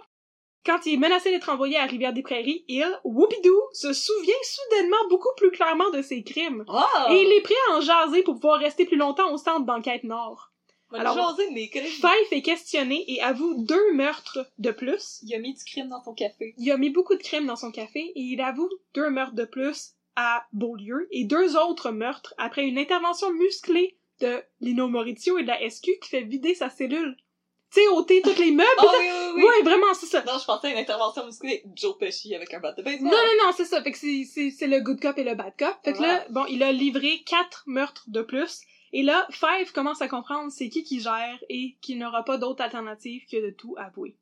quand il est menacé d'être envoyé à Rivière-des-Prairies, il, whoopidou, se souvient soudainement beaucoup plus clairement de ses crimes. Ah! Et il est prêt à en jaser pour pouvoir rester plus longtemps au centre d'enquête Nord. Alors, Alors- jaser de mes crimes. Fife est questionné et avoue deux meurtres de plus. Il a mis du crime dans son café. Il a mis beaucoup de crimes dans son café et il avoue deux meurtres de plus à Beaulieu et deux autres meurtres après une intervention musclée de Lino Maurizio et de la SQ qui fait vider sa cellule. Tu sais, ôter tous les meubles. Oh oui, oui, oui. Ouais, vraiment, c'est ça. Non, je pensais à une intervention musclée Joe Pesci avec un bat de baseball. Non, non, non, c'est ça. Fait que c'est, c'est, c'est le good cop et le bad cop. Fait que là, bon, il a livré quatre meurtres de plus. Et là, Five commence à comprendre c'est qui qui gère et qu'il n'aura pas d'autre alternative que de tout avouer.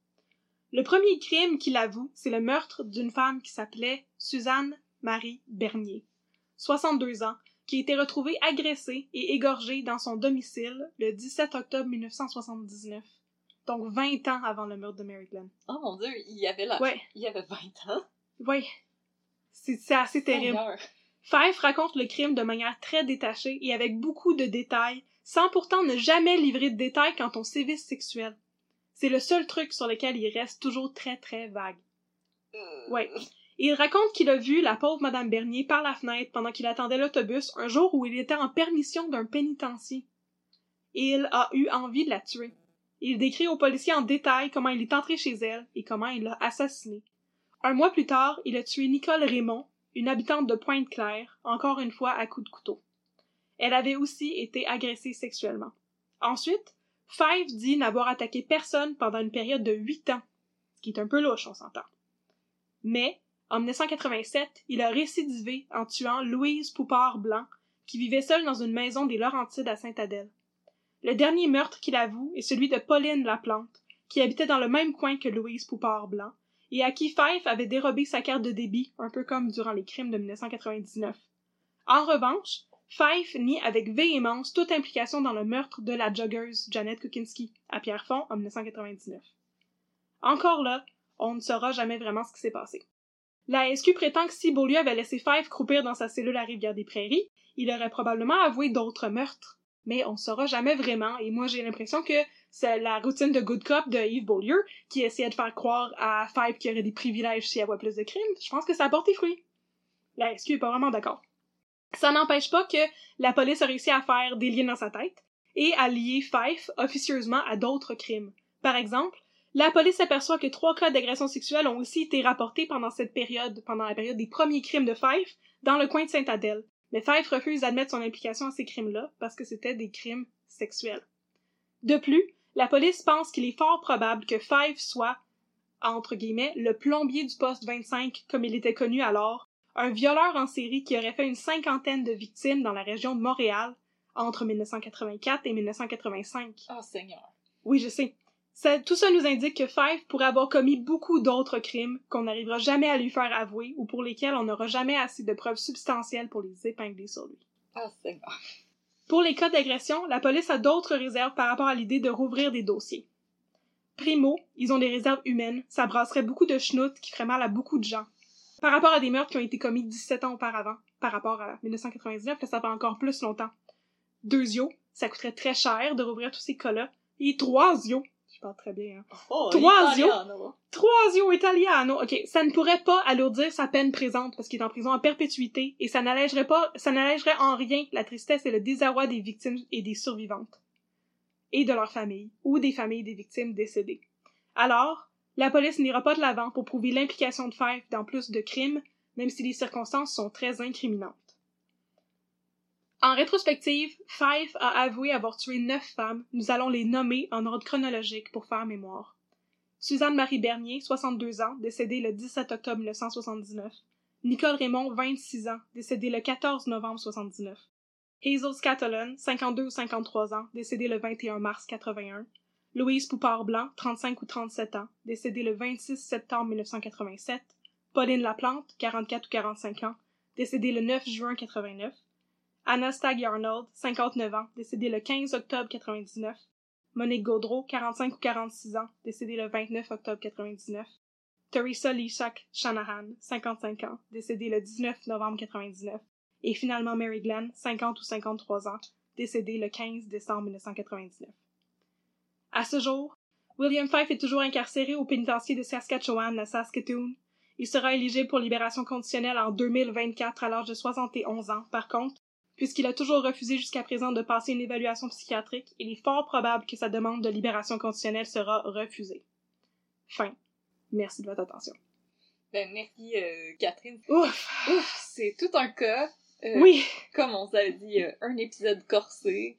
Le premier crime qu'il avoue, c'est le meurtre d'une femme qui s'appelait Suzanne Marie Bernier, 62 ans, qui a été retrouvée agressée et égorgée dans son domicile le 17 octobre 1979. Donc 20 ans avant le meurtre de Mary Glenn. Oh mon dieu, il y avait la... Ouais, Il y avait 20 ans. ouais. C'est assez terrible. Fife raconte le crime de manière très détachée et avec beaucoup de détails, sans pourtant ne jamais livrer de détails quant au sévice sexuel. C'est le seul truc sur lequel il reste toujours très très vague. Euh, Ouais. Il raconte qu'il a vu la pauvre Madame Bernier par la fenêtre pendant qu'il attendait l'autobus un jour où il était en permission d'un pénitencier. Il a eu envie de la tuer. Il décrit aux policiers en détail comment il est entré chez elle et comment il l'a assassinée. Un mois plus tard, il a tué Nicole Raymond, une habitante de Pointe-Claire, encore une fois à coups de couteau. Elle avait aussi été agressée sexuellement. Ensuite, Five dit n'avoir attaqué personne pendant une période de huit ans, ce qui est un peu louche, on s'entend. Mais, en 1987, il a récidivé en tuant Louise Poupard-Blanc, qui vivait seule dans une maison des Laurentides à Sainte-Adèle. Le dernier meurtre qu'il avoue est celui de Pauline Laplante, qui habitait dans le même coin que Louise Poupard-Blanc, et à qui Fife avait dérobé sa carte de débit, un peu comme durant les crimes de 1999. En revanche, Fife nie avec véhémence toute implication dans le meurtre de la joggeuse Janet Kukinski à Pierrefonds en 1999. Encore là, on ne saura jamais vraiment ce qui s'est passé. La SQ prétend que si Beaulieu avait laissé Fife croupir dans sa cellule à Rivière-des-Prairies, il aurait probablement avoué d'autres meurtres. Mais on ne saura jamais vraiment, et moi j'ai l'impression que c'est la routine de Good Cop de Yves Beaulieu qui essayait de faire croire à Fife qu'il y aurait des privilèges s'il y avait plus de crimes. Je pense que ça a porté fruit. La SQ est pas vraiment d'accord. Ça n'empêche pas que la police a réussi à faire des liens dans sa tête et à lier Fife officieusement à d'autres crimes. Par exemple, la police aperçoit que trois cas d'agression sexuelle ont aussi été rapportés pendant cette période, pendant la période des premiers crimes de Fife, dans le coin de Sainte-Adèle. Mais Fife refuse d'admettre son implication à ces crimes-là parce que c'était des crimes sexuels. De plus, la police pense qu'il est fort probable que Fife soit, entre guillemets, le plombier du poste 25 comme il était connu alors, un violeur en série qui aurait fait une cinquantaine de victimes dans la région de Montréal entre 1984 et 1985. Oh Seigneur. Oui, je sais. Ça- tout ça nous indique que Fife pourrait avoir commis beaucoup d'autres crimes qu'on n'arrivera jamais à lui faire avouer ou pour lesquels on n'aura jamais assez de preuves substantielles pour les épingler sur lui. Oh Seigneur. Pour les cas d'agression, la police a d'autres réserves par rapport à l'idée de rouvrir des dossiers. Primo, ils ont des réserves humaines, ça brasserait beaucoup de schnout qui ferait mal à beaucoup de gens. Par rapport à des meurtres qui ont été commis 17 ans auparavant, par rapport à 1999, là, ça fait encore plus longtemps. Deuxio, ça coûterait très cher de rouvrir tous ces cas-là. Et troisio, je parle très bien, hein. Oh, Troisio. Italiano. Troisio Italiano. Ok, ça ne pourrait pas alourdir sa peine présente parce qu'il est en prison à perpétuité et ça n'allégerait pas, ça n'allégerait en rien la tristesse et le désarroi des victimes et des survivantes. Et de leurs familles, ou des familles des victimes décédées. Alors, la police n'ira pas de l'avant pour prouver l'implication de Fife dans plus de crimes, même si les circonstances sont très incriminantes. En rétrospective, Fife a avoué avoir tué neuf femmes, nous allons les nommer en ordre chronologique pour faire mémoire. Suzanne Marie Bernier, 62 ans, décédée le 17 octobre 1979. Nicole Raymond, 26 ans, décédée le 14 novembre 79. Hazel Scatolon, 52 ou 53 ans, décédée le 21 mars 81. Louise Poupard-Blanc, 35 ou 37 ans, décédée le 26 septembre 1987. Pauline Laplante, 44 ou 45 ans, décédée le 9 juin 89. Anna Stagg Arnold, 59 ans, décédée le 15 octobre 99. Monique Gaudreau, 45 ou 46 ans, décédée le 29 octobre 99. Teresa Lishak Shanahan, 55 ans, décédée le 19 novembre 99. Et finalement Mary Glenn, 50 ou 53 ans, décédée le 15 décembre 1999. À ce jour, William Fife est toujours incarcéré au pénitencier de Saskatchewan à Saskatoon. Il sera éligible pour libération conditionnelle en 2024 à l'âge de 71 ans. Par contre, puisqu'il a toujours refusé jusqu'à présent de passer une évaluation psychiatrique, il est fort probable que sa demande de libération conditionnelle sera refusée. Fin. Merci de votre attention. Ben merci euh, Catherine. Ouf! Ouf, c'est tout un cas. Euh, Oui! Comme on s'avait dit, euh, un épisode corsé.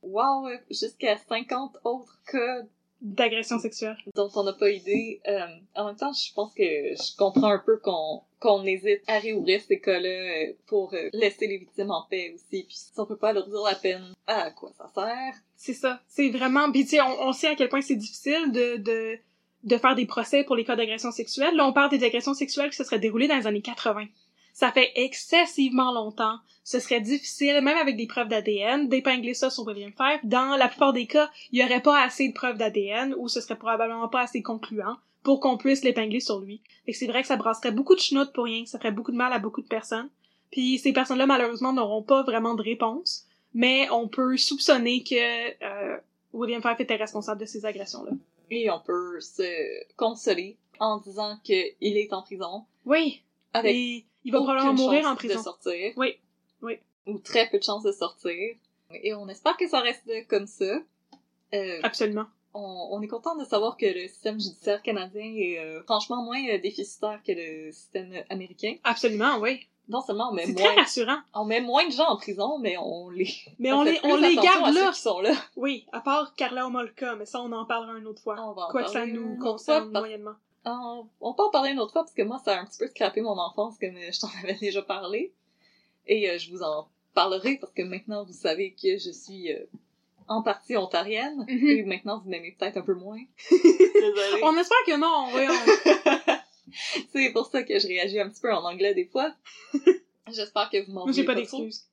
Wow, jusqu'à 50 autres cas d'agression sexuelle. dont on n'a pas idée. Euh, en même temps, je pense que je comprends un peu qu'on qu'on hésite à réouvrir ces cas-là euh, pour euh, laisser les victimes en paix aussi. Puis si on peut pas leur dire la peine, à quoi ça sert? C'est ça. C'est vraiment... Puis tu sais, on, on sait à quel point c'est difficile de, de, de faire des procès pour les cas d'agression sexuelle. Là, on parle des agressions sexuelles qui se seraient déroulées dans les années 80. Ça fait excessivement longtemps. Ce serait difficile, même avec des preuves d'ADN, d'épingler ça sur William Fife. Dans la plupart des cas, il y aurait pas assez de preuves d'ADN ou ce serait probablement pas assez concluant pour qu'on puisse l'épingler sur lui. Que c'est vrai que ça brasserait beaucoup de chenoutes pour rien, que ça ferait beaucoup de mal à beaucoup de personnes. Puis ces personnes-là, malheureusement, n'auront pas vraiment de réponse, mais on peut soupçonner que euh, William Fife était responsable de ces agressions-là. Et on peut se consoler en disant qu'il est en prison. Oui, Avec et il va aucune probablement mourir chance en prison. de sortir. Oui, oui. Ou très peu de chances de sortir. Et on espère que ça reste comme ça. Euh, Absolument. on, on est content de savoir que le système judiciaire canadien est euh, franchement moins euh, déficitaire que le système américain. Absolument, oui. Non seulement on met C'est moins, très rassurant. on met moins de gens en prison, mais on les, Mais on les, on les garde à là. ceux qui sont là. Oui, à part Carla Homolka, mais ça, on en parlera une autre fois. On va en Quoi que ça nous concerne moyennement. On, on peut en parler une autre fois parce que moi, ça a un petit peu scrappé mon enfance comme euh, je t'en avais déjà parlé. Et euh, je vous en parlerai parce que maintenant vous savez que je suis euh, en partie ontarienne Mhm. et maintenant vous m'aimez peut-être un peu moins. Désolée. On espère que non, voyons. C'est pour ça que je réagis un petit peu en anglais des fois. J'espère que vous m'en j'ai pas d'excuses.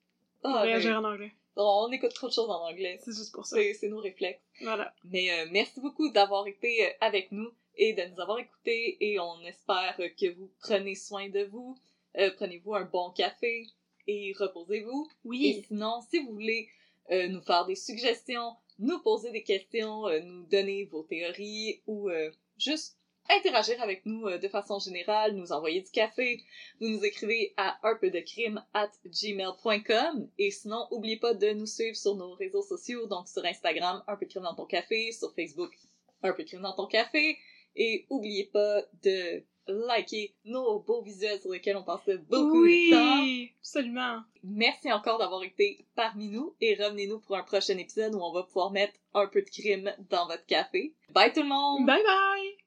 Ah, pour ben, réagir en anglais. on écoute trop de choses en anglais. C'est juste pour ça. C'est c'est nos réflexes. Voilà. Mais euh, merci beaucoup d'avoir été euh, avec nous et de nous avoir écoutés et on espère que vous prenez soin de vous. Euh, Prenez-vous un bon café et reposez-vous. Et Oui. sinon, si vous voulez euh, nous faire des suggestions, nous poser des questions, euh, nous donner vos théories ou juste interagir avec nous de façon générale, nous envoyer du café, vous nous écrivez à un peu de crime at gmail.com et sinon, oubliez pas de nous suivre sur nos réseaux sociaux, donc sur Instagram, un peu de crime dans ton café, sur Facebook, un peu de crime dans ton café et oubliez pas de liker nos beaux visuels sur lesquels on passait beaucoup de temps. oui, absolument. Merci encore d'avoir été parmi nous et revenez-nous pour un prochain épisode où on va pouvoir mettre un peu de crime dans votre café. Bye tout le monde! Bye bye!